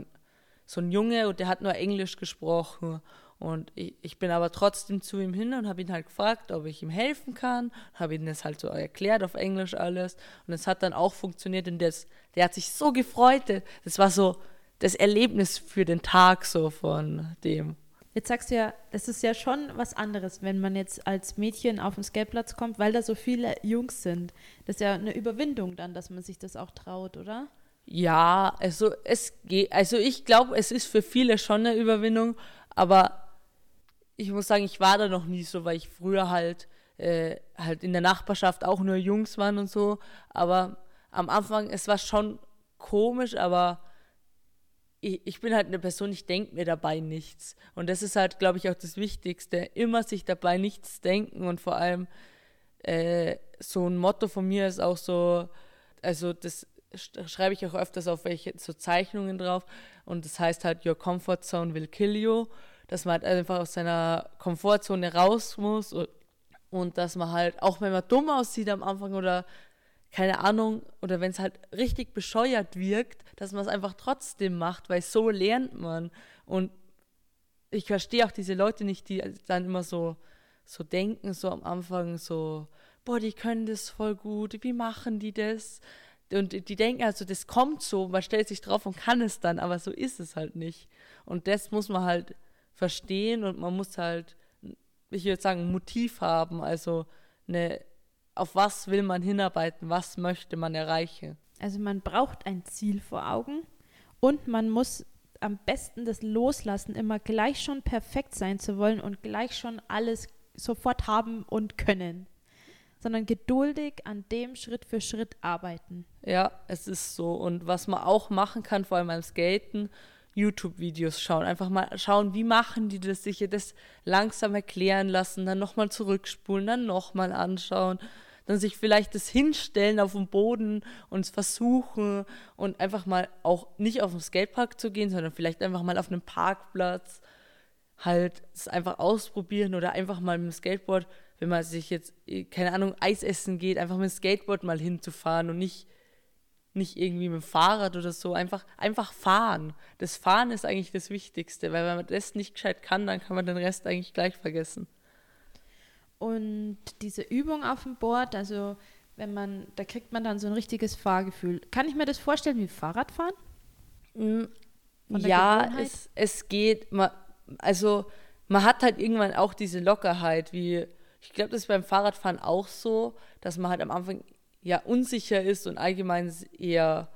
so ein Junge und der hat nur Englisch gesprochen. Und ich, ich bin aber trotzdem zu ihm hin und habe ihn halt gefragt, ob ich ihm helfen kann. Habe ihm das halt so erklärt auf Englisch alles. Und es hat dann auch funktioniert und das, der hat sich so gefreut. Das war so das Erlebnis für den Tag so von dem. Jetzt sagst du ja, es ist ja schon was anderes, wenn man jetzt als Mädchen auf den Skateplatz kommt, weil da so viele Jungs sind. Das ist ja eine Überwindung dann, dass man sich das auch traut, oder? Ja, also es geht, also ich glaube, es ist für viele schon eine Überwindung, aber ich muss sagen, ich war da noch nie so, weil ich früher halt äh, halt in der Nachbarschaft auch nur Jungs waren und so. Aber am Anfang, es war schon komisch, aber ich, ich bin halt eine Person, ich denke mir dabei nichts. Und das ist halt, glaube ich, auch das Wichtigste. Immer sich dabei nichts denken und vor allem äh, so ein Motto von mir ist auch so, also das schreibe ich auch öfters auf welche so Zeichnungen drauf und das heißt halt Your Comfort Zone will kill you, dass man halt einfach aus seiner Komfortzone raus muss und, und dass man halt, auch wenn man dumm aussieht am Anfang oder keine Ahnung, oder wenn es halt richtig bescheuert wirkt, dass man es einfach trotzdem macht, weil so lernt man. Und ich verstehe auch diese Leute nicht, die dann immer so, so denken, so am Anfang, so, boah, die können das voll gut, wie machen die das? Und die denken also, das kommt so, man stellt sich drauf und kann es dann, aber so ist es halt nicht. Und das muss man halt verstehen und man muss halt, ich würde sagen, ein Motiv haben, also eine auf was will man hinarbeiten, was möchte man erreichen. Also man braucht ein Ziel vor Augen und man muss am besten das Loslassen, immer gleich schon perfekt sein zu wollen und gleich schon alles sofort haben und können, sondern geduldig an dem Schritt für Schritt arbeiten. Ja, es ist so. Und was man auch machen kann, vor allem beim Skaten, YouTube-Videos schauen. Einfach mal schauen, wie machen die das, sich das langsam erklären lassen, dann nochmal zurückspulen, dann nochmal anschauen. dann sich vielleicht das hinstellen auf dem Boden und es versuchen und einfach mal auch nicht auf den Skatepark zu gehen, sondern vielleicht einfach mal auf einem Parkplatz halt es einfach ausprobieren oder einfach mal mit dem Skateboard, wenn man sich jetzt, keine Ahnung, Eis essen geht, einfach mit dem Skateboard mal hinzufahren und nicht, nicht irgendwie mit dem Fahrrad oder so, einfach, einfach fahren. Das Fahren ist eigentlich das Wichtigste, weil wenn man das nicht gescheit kann, dann kann man den Rest eigentlich gleich vergessen. Und diese Übung auf dem Board, also wenn man, da kriegt man dann so ein richtiges Fahrgefühl. Kann ich mir das vorstellen wie Fahrradfahren? Mm, ja, es, es geht. Man, also man hat halt irgendwann auch diese Lockerheit, wie ich glaube, das ist beim Fahrradfahren auch so, dass man halt am Anfang ja unsicher ist und allgemein eher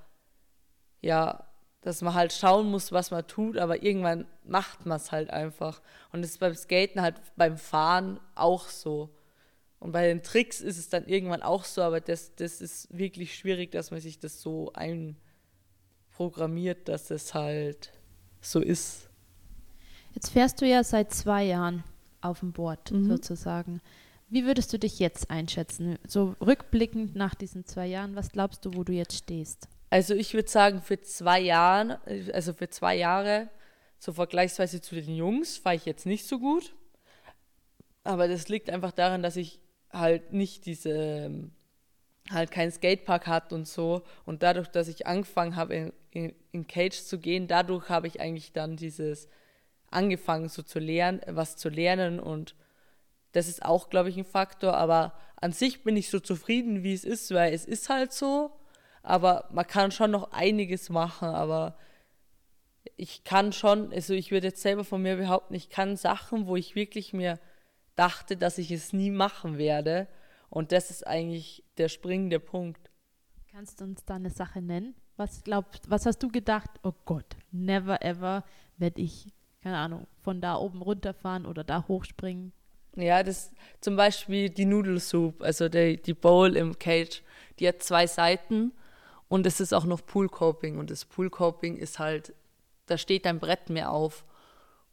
ja, dass man halt schauen muss, was man tut, aber irgendwann macht man es halt einfach. Und das ist beim Skaten halt beim Fahren auch so. Und bei den Tricks ist es dann irgendwann auch so, aber das, das ist wirklich schwierig, dass man sich das so einprogrammiert, dass es halt so ist. Jetzt fährst du ja seit zwei Jahren auf dem Board mhm. sozusagen. Wie würdest du dich jetzt einschätzen? So rückblickend nach diesen zwei Jahren, was glaubst du, wo du jetzt stehst? Also ich würde sagen, für zwei Jahre, also für zwei Jahre, so vergleichsweise zu den Jungs, fahre ich jetzt nicht so gut. Aber das liegt einfach daran, dass ich halt nicht diese, halt keinen Skatepark hatte und so. Und dadurch, dass ich angefangen habe, in, in, in Cage zu gehen, dadurch habe ich eigentlich dann dieses angefangen, so zu lernen, was zu lernen und das ist auch, glaube ich, ein Faktor. Aber an sich bin ich so zufrieden, wie es ist, weil es ist halt so. Aber man kann schon noch einiges machen. Aber ich kann schon, also ich würde jetzt selber von mir behaupten, ich kann Sachen, wo ich wirklich mir dachte, dass ich es nie machen werde. Und das ist eigentlich der springende Punkt. Kannst du uns da eine Sache nennen? Was glaubst, was hast du gedacht? Oh Gott, never ever werde ich keine Ahnung, von da oben runterfahren oder da hochspringen. Ja, das zum Beispiel die Nudelsoup, also die, die Bowl im Cage, die hat zwei Seiten und es ist auch noch Poolcoping und das Poolcoping ist halt, da steht ein Brett mehr auf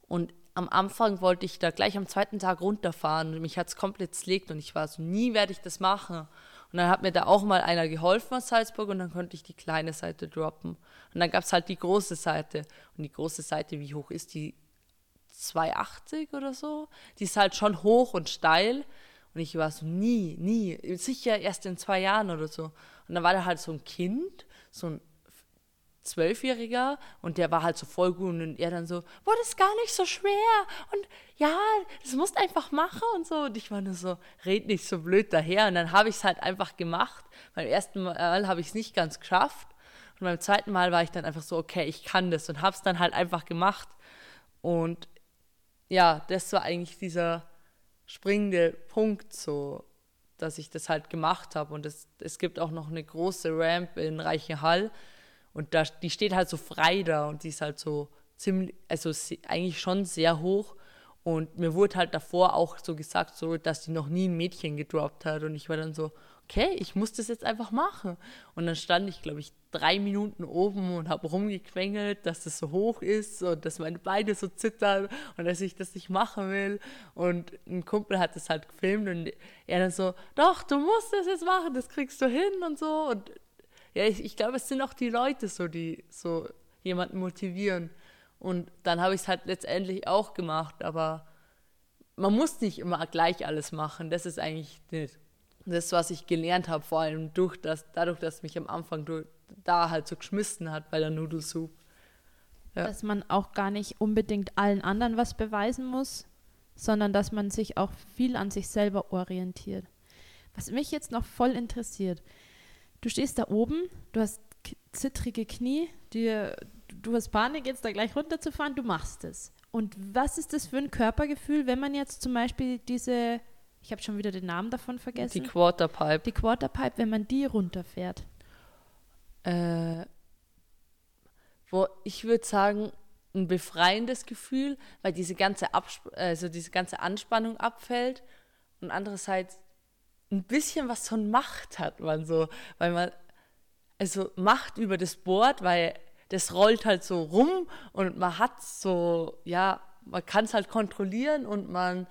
und am Anfang wollte ich da gleich am zweiten Tag runterfahren und mich hat es komplett zlegt und ich war so, nie werde ich das machen. Und dann hat mir da auch mal einer geholfen aus Salzburg und dann konnte ich die kleine Seite droppen. Und dann gab es halt die große Seite. Und die große Seite, wie hoch ist die? 280 oder so. Die ist halt schon hoch und steil. Und ich war so, nie, nie, sicher erst in zwei Jahren oder so. Und dann war da halt so ein Kind, so ein Zwölfjähriger und der war halt so voll gut und er dann so, boah, das ist gar nicht so schwer und ja, das musst einfach machen und so. Und ich war nur so, red nicht so blöd daher. Und dann habe ich es halt einfach gemacht. Beim ersten Mal habe ich es nicht ganz geschafft und beim zweiten Mal war ich dann einfach so, okay, ich kann das und habe es dann halt einfach gemacht. Und ja, das war eigentlich dieser springende Punkt, so, dass ich das halt gemacht habe. Und es, es gibt auch noch eine große Ramp in Reichenhall und da, die steht halt so frei da und die ist halt so ziemlich, also eigentlich schon sehr hoch. Und mir wurde halt davor auch so gesagt, so, dass die noch nie ein Mädchen gedroppt hat. Und ich war dann so, okay, ich muss das jetzt einfach machen. Und dann stand ich, glaube ich, drei Minuten oben und habe rumgequengelt, dass das so hoch ist und dass meine Beine so zittern und dass ich das nicht machen will. Und ein Kumpel hat das halt gefilmt und er dann so, doch, du musst das jetzt machen, das kriegst du hin und so. Und ja, ich, ich glaube, es sind auch die Leute so, die so jemanden motivieren. Und dann habe ich es halt letztendlich auch gemacht, aber man muss nicht immer gleich alles machen. Das ist eigentlich nicht das, was ich gelernt habe, vor allem durch das, dadurch, dass mich am Anfang da halt so geschmissen hat bei der Nudelsoup. Ja. Dass man auch gar nicht unbedingt allen anderen was beweisen muss, sondern dass man sich auch viel an sich selber orientiert. Was mich jetzt noch voll interessiert, du stehst da oben, du hast zittrige Knie, dir, du hast Panik, jetzt da gleich runterzufahren, du machst es. Und was ist das für ein Körpergefühl, wenn man jetzt zum Beispiel diese ich habe schon wieder den Namen davon vergessen. Die Quarterpipe. Die Quarterpipe, wenn man die runterfährt. Äh, wo ich würde sagen, ein befreiendes Gefühl, weil diese ganze, Absp also diese ganze Anspannung abfällt und andererseits ein bisschen was von Macht hat man so, weil man, also Macht über das Board, weil das rollt halt so rum und man hat so, ja, man kann es halt kontrollieren und man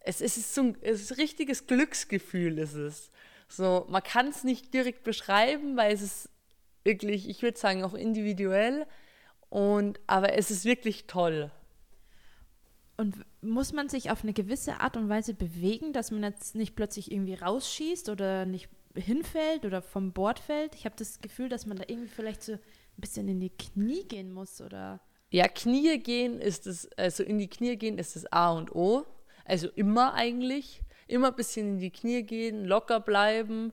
es, ist so ein, es ist ein richtiges Glücksgefühl, ist es. So, man kann es nicht direkt beschreiben, weil es ist wirklich, ich würde sagen, auch individuell. Und, aber es ist wirklich toll. Und muss man sich auf eine gewisse Art und Weise bewegen, dass man jetzt nicht plötzlich irgendwie rausschießt oder nicht hinfällt oder vom Board fällt? Ich habe das Gefühl, dass man da irgendwie vielleicht so ein bisschen in die Knie gehen muss oder. Ja, Knie gehen ist es, also in die Knie gehen ist das A und O. Also immer eigentlich. Immer ein bisschen in die Knie gehen, locker bleiben.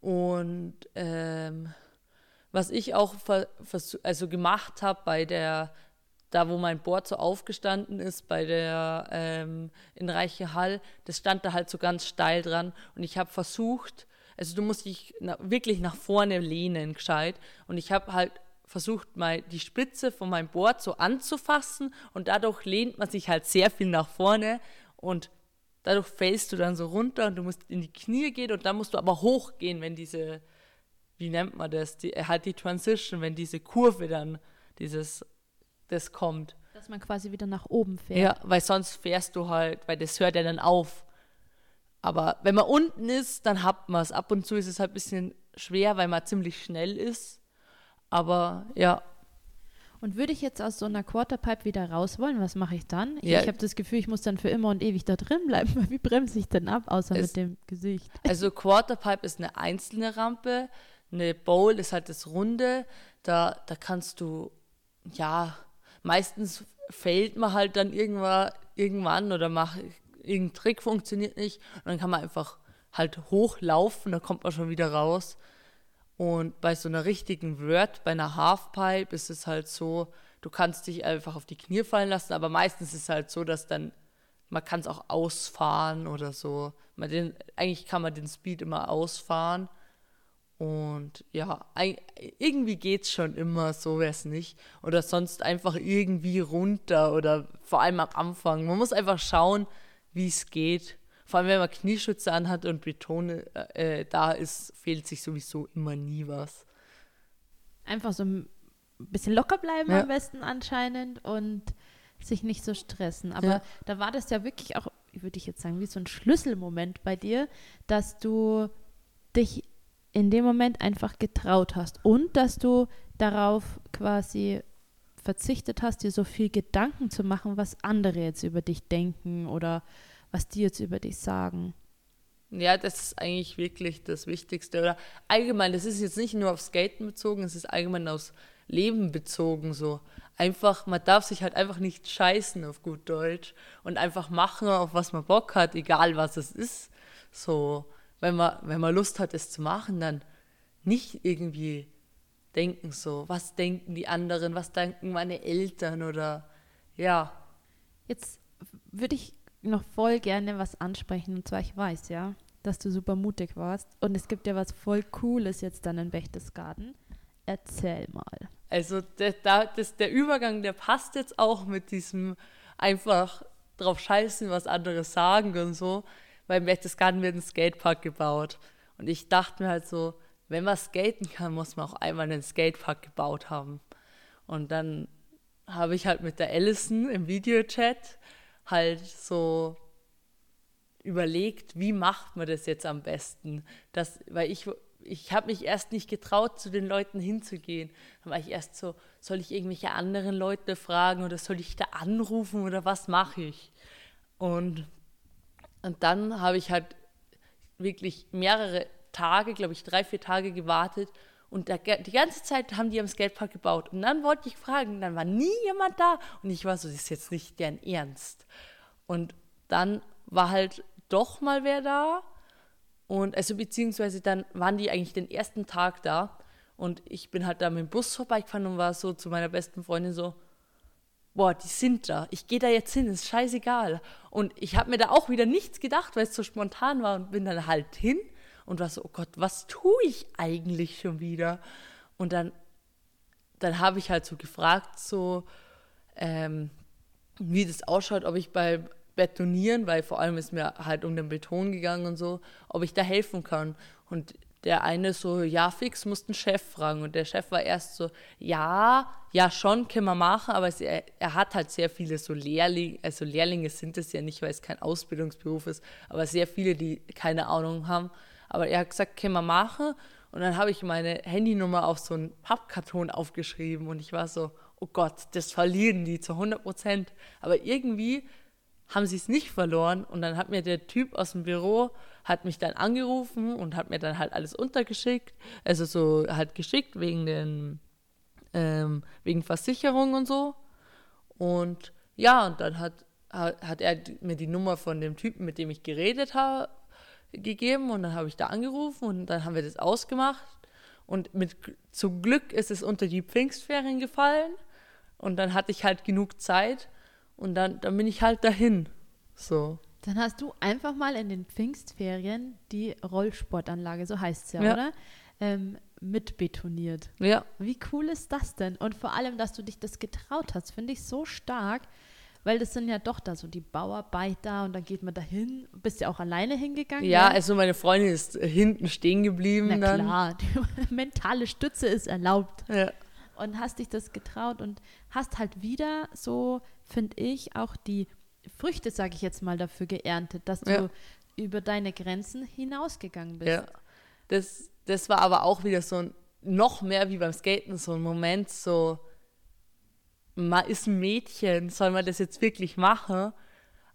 Und ähm, was ich auch also gemacht habe bei der, da wo mein Board so aufgestanden ist, bei der ähm, in Reiche Hall, das stand da halt so ganz steil dran. Und ich habe versucht, also du musst dich na, wirklich nach vorne lehnen, gescheit. Und ich habe halt versucht, mal die Spitze von meinem Board so anzufassen und dadurch lehnt man sich halt sehr viel nach vorne und dadurch fällst du dann so runter und du musst in die Knie gehen und dann musst du aber hochgehen, wenn diese, wie nennt man das, die, halt die Transition, wenn diese Kurve dann, dieses, das kommt. Dass man quasi wieder nach oben fährt. Ja, weil sonst fährst du halt, weil das hört ja dann auf. Aber wenn man unten ist, dann hat man es. Ab und zu ist es halt ein bisschen schwer, weil man ziemlich schnell ist. Aber ja, und würde ich jetzt aus so einer Quarterpipe wieder raus wollen, was mache ich dann? Ja. Ich habe das Gefühl, ich muss dann für immer und ewig da drin bleiben. Wie bremse ich denn ab, außer es, mit dem Gesicht? Also Quarterpipe ist eine einzelne Rampe, eine Bowl ist halt das Runde. Da, da kannst du, ja, meistens fällt man halt dann irgendwann, irgendwann oder macht irgendein Trick funktioniert nicht und dann kann man einfach halt hochlaufen, da kommt man schon wieder raus. Und bei so einer richtigen Word, bei einer Halfpipe ist es halt so, du kannst dich einfach auf die Knie fallen lassen, aber meistens ist es halt so, dass dann, man kann es auch ausfahren oder so. Man den, eigentlich kann man den Speed immer ausfahren. Und ja, irgendwie geht es schon immer, so wäre es nicht. Oder sonst einfach irgendwie runter oder vor allem am Anfang. Man muss einfach schauen, wie es geht. Vor allem, wenn man Knieschütze anhat und Betone äh, äh, da ist, fehlt sich sowieso immer nie was. Einfach so ein bisschen locker bleiben ja. am besten anscheinend und sich nicht so stressen. Aber ja. da war das ja wirklich auch, würde ich jetzt sagen, wie so ein Schlüsselmoment bei dir, dass du dich in dem Moment einfach getraut hast und dass du darauf quasi verzichtet hast, dir so viel Gedanken zu machen, was andere jetzt über dich denken oder was die jetzt über dich sagen. Ja, das ist eigentlich wirklich das Wichtigste. Oder allgemein, das ist jetzt nicht nur aufs Skaten bezogen, es ist allgemein aufs Leben bezogen so. Einfach, man darf sich halt einfach nicht scheißen auf gut Deutsch und einfach machen, auf was man Bock hat, egal was es ist. So, wenn man, wenn man Lust hat, es zu machen, dann nicht irgendwie denken so, was denken die anderen, was denken meine Eltern oder ja. Jetzt würde ich noch voll gerne was ansprechen. Und zwar, ich weiß ja, dass du super mutig warst. Und es gibt ja was voll Cooles jetzt dann in Bechtesgaden. Erzähl mal. Also der, das, der Übergang, der passt jetzt auch mit diesem einfach drauf scheißen, was andere sagen und so. Weil in Berchtesgaden wird ein Skatepark gebaut. Und ich dachte mir halt so, wenn man skaten kann, muss man auch einmal einen Skatepark gebaut haben. Und dann habe ich halt mit der Allison im Videochat halt so überlegt, wie macht man das jetzt am besten? Das, weil ich, ich habe mich erst nicht getraut, zu den Leuten hinzugehen. Dann war ich erst so, soll ich irgendwelche anderen Leute fragen oder soll ich da anrufen oder was mache ich? Und, und dann habe ich halt wirklich mehrere Tage, glaube ich, drei, vier Tage gewartet und da, die ganze Zeit haben die am Skatepark gebaut. Und dann wollte ich fragen, dann war nie jemand da. Und ich war so, das ist jetzt nicht deren Ernst. Und dann war halt doch mal wer da. Und also beziehungsweise dann waren die eigentlich den ersten Tag da. Und ich bin halt da mit dem Bus vorbeigefahren und war so zu meiner besten Freundin so, boah, die sind da. Ich gehe da jetzt hin, ist scheißegal. Und ich habe mir da auch wieder nichts gedacht, weil es so spontan war und bin dann halt hin und war so, oh Gott, was tue ich eigentlich schon wieder? Und dann, dann habe ich halt so gefragt, so, ähm, wie das ausschaut, ob ich bei Betonieren, weil vor allem ist mir halt um den Beton gegangen und so, ob ich da helfen kann. Und der eine so, ja, fix, musst den Chef fragen. Und der Chef war erst so, ja, ja, schon, können wir machen, aber er, er hat halt sehr viele so Lehrlinge, also Lehrlinge sind es ja nicht, weil es kein Ausbildungsberuf ist, aber sehr viele, die keine Ahnung haben. Aber er hat gesagt, können wir machen. Und dann habe ich meine Handynummer auf so einen Pappkarton aufgeschrieben und ich war so, oh Gott, das verlieren die zu 100 Prozent. Aber irgendwie haben sie es nicht verloren und dann hat mir der Typ aus dem Büro hat mich dann angerufen und hat mir dann halt alles untergeschickt, also so halt geschickt wegen den ähm, wegen Versicherung und so und ja und dann hat hat er mir die Nummer von dem Typen, mit dem ich geredet habe, gegeben und dann habe ich da angerufen und dann haben wir das ausgemacht und mit zum Glück ist es unter die Pfingstferien gefallen und dann hatte ich halt genug Zeit und dann, dann bin ich halt dahin. So. Dann hast du einfach mal in den Pfingstferien die Rollsportanlage, so heißt es ja, Ja. oder? Ähm, mitbetoniert. Ja, Wie cool ist das denn? Und vor allem, dass du dich das getraut hast, finde ich so stark, weil das sind ja doch da so die Bauarbeiter und dann geht man dahin. Bist ja auch alleine hingegangen? ja, gell? also meine Freundin ist äh, hinten stehen geblieben Na dann. klar, die mentale Stütze ist erlaubt. Ja. Und hast dich das getraut und hast halt wieder so, finde ich, auch die Früchte, sage ich jetzt mal, dafür geerntet, dass du Ja. über deine Grenzen hinausgegangen bist. Ja. Das, das war aber auch wieder so ein, noch mehr wie beim Skaten, so ein Moment, so, man ist ein Mädchen, soll man das jetzt wirklich machen?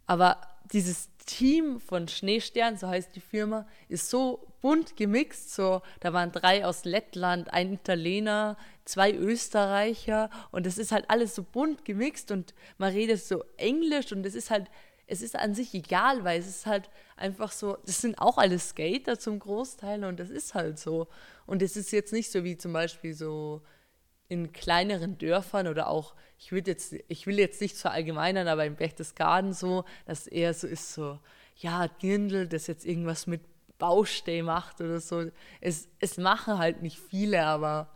Aber dieses Team von Schneestern, so heißt die Firma, ist so bunt gemixt. So, da waren drei aus Lettland, ein Italiener, zwei Österreicher und es ist halt alles so bunt gemixt und man redet so Englisch und es ist halt, es ist an sich egal, weil es ist halt einfach so, das sind auch alles Skater zum Großteil und das ist halt so. Und es ist jetzt nicht so wie zum Beispiel so in kleineren Dörfern oder auch, ich will jetzt, ich will jetzt nicht verallgemeinern, aber im Berchtesgaden so, dass eher so ist so, ja, Dirndl, das jetzt irgendwas mit Baustell macht oder so. Es, es machen halt nicht viele, aber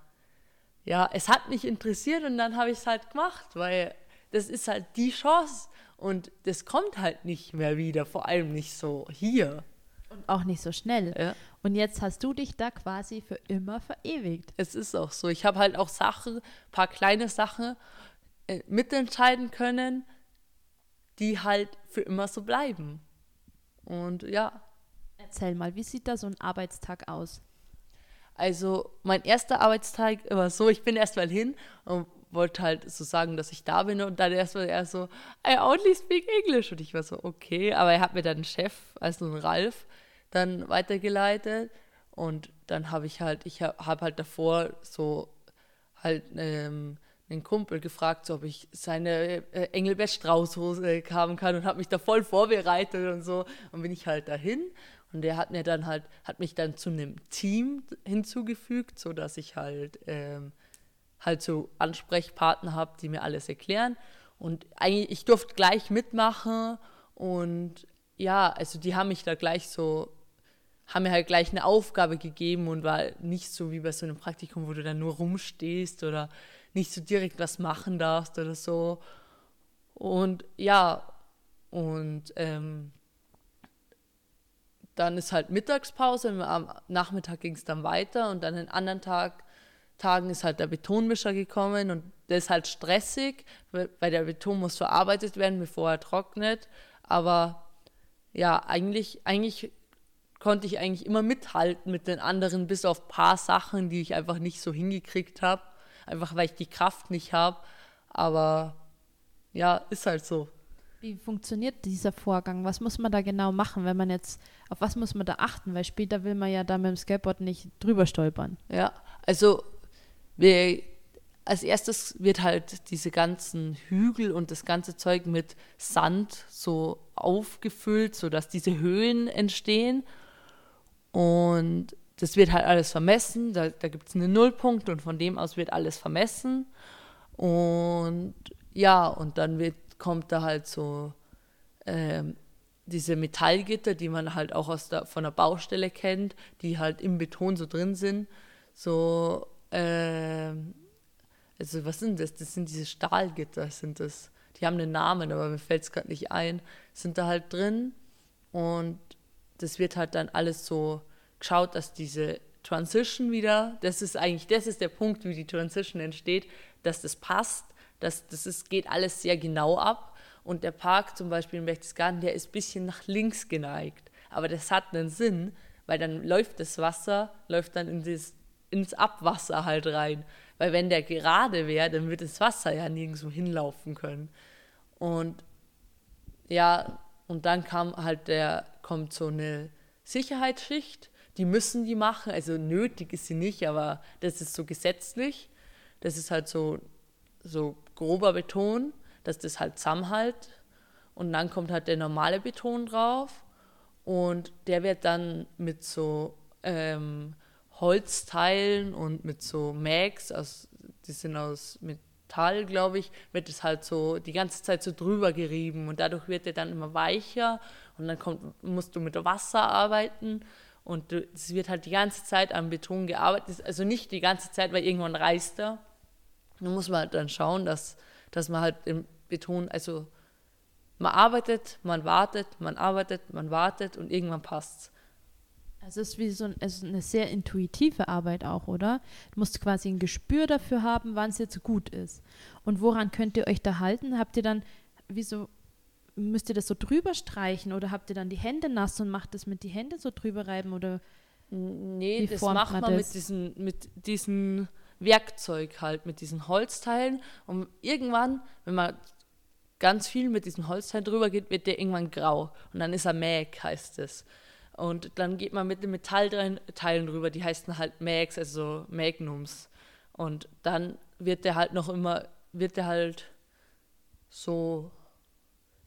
ja, es hat mich interessiert und dann habe ich es halt gemacht, weil das ist halt die Chance und das kommt halt nicht mehr wieder, vor allem nicht so hier. Und auch nicht so schnell. Ja. Und jetzt hast du dich da quasi für immer verewigt. Es ist auch so. Ich habe halt auch Sachen, ein paar kleine Sachen äh, mitentscheiden können, die halt für immer so bleiben. Und ja, Erzähl mal, wie sieht da so ein Arbeitstag aus? also mein erster Arbeitstag war so, ich bin erst mal hin und wollte halt so sagen, dass ich da bin und dann erstmal er so, I only speak English und ich war so, okay, aber er hat mir dann einen Chef, also einen Ralf, dann weitergeleitet und dann habe ich halt, ich habe hab halt davor so halt ähm, einen Kumpel gefragt, so, ob ich seine äh, Engelbert Strauß-Hose haben kann und habe mich da voll vorbereitet und so. Und bin ich halt dahin und der hat mir dann halt, hat mich dann zu einem Team hinzugefügt, so dass ich halt ähm, halt so Ansprechpartner habe, die mir alles erklären. Und eigentlich, ich durfte gleich mitmachen und ja, also die haben mich da gleich so haben mir halt gleich eine Aufgabe gegeben und war nicht so wie bei so einem Praktikum, wo du dann nur rumstehst oder nicht so direkt was machen darfst oder so. Und ja, und ähm, dann ist halt Mittagspause, am Nachmittag ging es dann weiter und dann in anderen Tag, Tagen ist halt der Betonmischer gekommen und der ist halt stressig, weil der Beton muss verarbeitet werden, bevor er trocknet. Aber ja, eigentlich, eigentlich konnte ich eigentlich immer mithalten mit den anderen, bis auf ein paar Sachen, die ich einfach nicht so hingekriegt habe. Einfach weil ich die Kraft nicht habe. Aber ja, ist halt so. Wie funktioniert dieser Vorgang? Was muss man da genau machen, wenn man jetzt, auf was muss man da achten? Weil später will man ja da mit dem Skateboard nicht drüber stolpern. Ja, also wir, als erstes wird halt diese ganzen Hügel und das ganze Zeug mit Sand so aufgefüllt, sodass diese Höhen entstehen. Und das wird halt alles vermessen. Da, da gibt es einen Nullpunkt und von dem aus wird alles vermessen. Und ja, und dann wird, kommt da halt so ähm, diese Metallgitter, die man halt auch aus der, von der Baustelle kennt, die halt im Beton so drin sind. So, ähm, also was sind das? Das sind diese Stahlgitter, sind das. Die haben einen Namen, aber mir fällt es gerade nicht ein. Sind da halt drin und das wird halt dann alles so geschaut, dass diese Transition wieder, das ist eigentlich, das ist der Punkt, wie die Transition entsteht, dass das passt, dass das ist, geht alles sehr genau ab. Und der Park zum Beispiel in Berchtesgaden, der ist ein bisschen nach links geneigt. Aber das hat einen Sinn, weil dann läuft das Wasser, läuft dann in das, ins Abwasser halt rein. Weil wenn der gerade wäre, dann würde das Wasser ja nirgendwo hinlaufen können. Und ja, und dann kam halt der, kommt so eine Sicherheitsschicht, die müssen die machen, also nötig ist sie nicht, aber das ist so gesetzlich. Das ist halt so, so grober Beton, dass das halt zusammenhält. Und dann kommt halt der normale Beton drauf. Und der wird dann mit so ähm, Holzteilen und mit so Mags, aus, die sind aus Metall, glaube ich, wird es halt so die ganze Zeit so drüber gerieben und dadurch wird er dann immer weicher und dann kommt, musst du mit Wasser arbeiten und es wird halt die ganze Zeit am Beton gearbeitet, also nicht die ganze Zeit, weil irgendwann reißt er. Da muss man halt dann schauen, dass, dass man halt im Beton, also man arbeitet, man wartet, man arbeitet, man wartet und irgendwann passt es. Also es ist wie so ein, ist eine sehr intuitive Arbeit auch, oder? Du musst quasi ein Gespür dafür haben, wann es jetzt gut ist. Und woran könnt ihr euch da halten? Habt ihr dann, wieso müsst ihr das so drüber streichen oder habt ihr dann die Hände nass und macht das mit die Hände so drüber reiben oder Nee, das macht man, man das? mit diesen, mit diesen Werkzeug halt, mit diesen Holzteilen. Und irgendwann, wenn man ganz viel mit diesen Holzteilen drüber geht, wird der irgendwann grau. Und dann ist er Mäg, heißt es. Und dann geht man mit den Metallteilen drüber, die heißen halt Mags, also Magnums. Und dann wird der halt noch immer, wird der halt so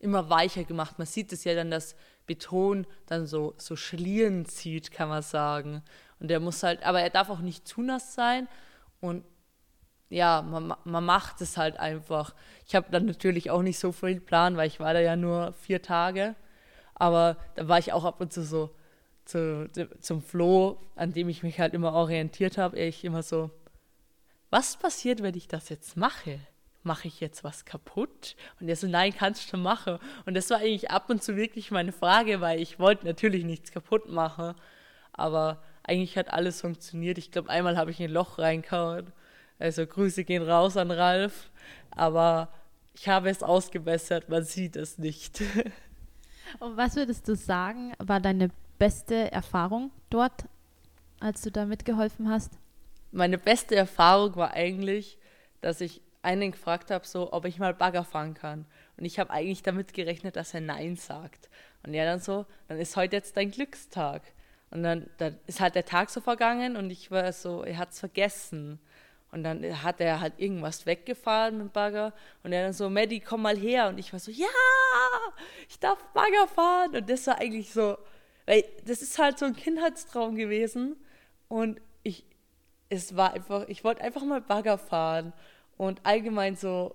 immer weicher gemacht. Man sieht es ja dann, dass Beton dann so, so Schlieren zieht, kann man sagen. Und der muss halt, aber er darf auch nicht zu nass sein. Und ja, man, man macht es halt einfach. Ich habe dann natürlich auch nicht so viel Plan, weil ich war da ja nur vier Tage. Aber da war ich auch ab und zu so zu, zum Flo, an dem ich mich halt immer orientiert habe, ich immer so, was passiert, wenn ich das jetzt mache? Mache ich jetzt was kaputt? Und er so, nein, kannst du machen. Und das war eigentlich ab und zu wirklich meine Frage, weil ich wollte natürlich nichts kaputt machen. Aber eigentlich hat alles funktioniert. Ich glaube, einmal habe ich ein Loch reingehauen. Also Grüße gehen raus an Ralf. Aber ich habe es ausgebessert, man sieht es nicht. Und was würdest du sagen, war deine beste Erfahrung dort, als du da mitgeholfen hast? Meine beste Erfahrung war eigentlich, dass ich einen gefragt habe, so, ob ich mal Bagger fahren kann. Und ich habe eigentlich damit gerechnet, dass er Nein sagt. Und er dann so, dann ist heute jetzt dein Glückstag. Und dann, dann ist halt der Tag so vergangen und ich war so, er hat es vergessen. Und dann hat er halt irgendwas weggefahren mit dem Bagger. Und er dann so, Maddie, komm mal her. Und ich war so, ja, ich darf Bagger fahren. Und das war eigentlich so, weil das ist halt so ein Kindheitstraum gewesen. Und ich, es war einfach, ich wollte einfach mal Bagger fahren. Und allgemein so,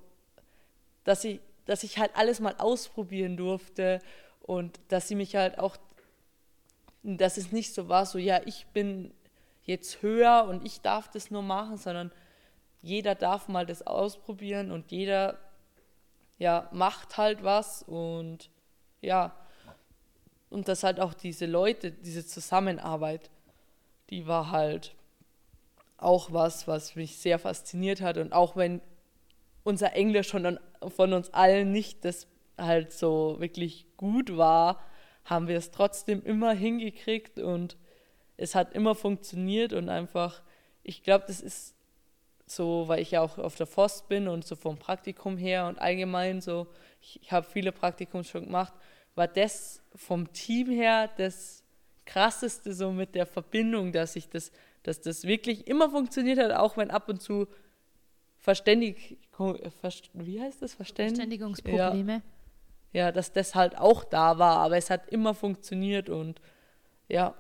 dass ich, dass ich halt alles mal ausprobieren durfte. Und dass sie mich halt auch, dass es nicht so war, so, ja, ich bin jetzt höher und ich darf das nur machen, sondern jeder darf mal das ausprobieren und jeder ja macht halt was und ja und dass halt auch diese Leute, diese Zusammenarbeit, die war halt auch was, was mich sehr fasziniert hat. Und auch wenn unser Englisch schon von uns allen nicht das halt so wirklich gut war, haben wir es trotzdem immer hingekriegt. Und es hat immer funktioniert und einfach, ich glaube, das ist so, weil ich ja auch auf der Forst bin und so vom Praktikum her und allgemein so, ich, ich habe viele Praktikums schon gemacht, war das vom Team her das krasseste so mit der Verbindung, dass ich das, dass das wirklich immer funktioniert hat, auch wenn ab und zu verständig, wie heißt das, Verständ Verständigungsprobleme. Ja, ja, dass das halt auch da war, aber es hat immer funktioniert und ja.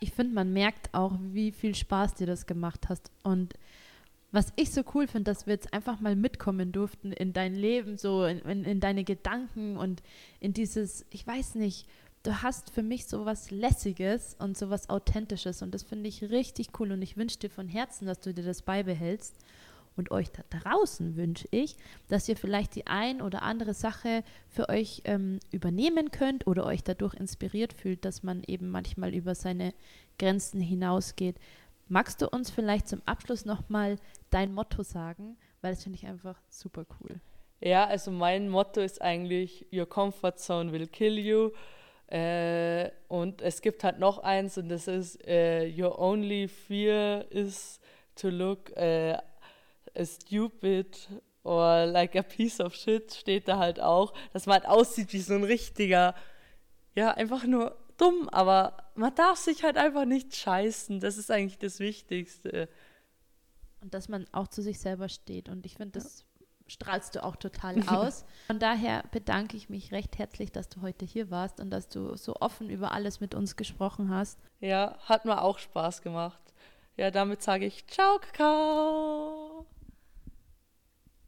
Ich finde, man merkt auch, wie viel Spaß dir das gemacht hast und was ich so cool finde, dass wir jetzt einfach mal mitkommen durften in dein Leben, so in, in, in, deine Gedanken und in dieses, ich weiß nicht, du hast für mich so was Lässiges und so was Authentisches und das finde ich richtig cool und ich wünsche dir von Herzen, dass du dir das beibehältst. Und euch da draußen wünsche ich, dass ihr vielleicht die ein oder andere Sache für euch ähm, übernehmen könnt oder euch dadurch inspiriert fühlt, dass man eben manchmal über seine Grenzen hinausgeht. Magst du uns vielleicht zum Abschluss nochmal dein Motto sagen? Weil das finde ich einfach super cool. Ja, also mein Motto ist eigentlich, Your comfort zone will kill you. Äh, und es gibt halt noch eins und das ist, äh, Your only fear is to look äh, stupid or like a piece of shit steht da halt auch, dass man halt aussieht wie so ein richtiger, ja, einfach nur dumm, aber man darf sich halt einfach nicht scheißen. Das ist eigentlich das Wichtigste. Und dass man auch zu sich selber steht. Und ich finde, das strahlst du auch total aus. Von daher bedanke ich mich recht herzlich, dass du heute hier warst und dass du so offen über alles mit uns gesprochen hast. Ja, hat mir auch Spaß gemacht. Ja, damit sage ich Ciao, Kakao.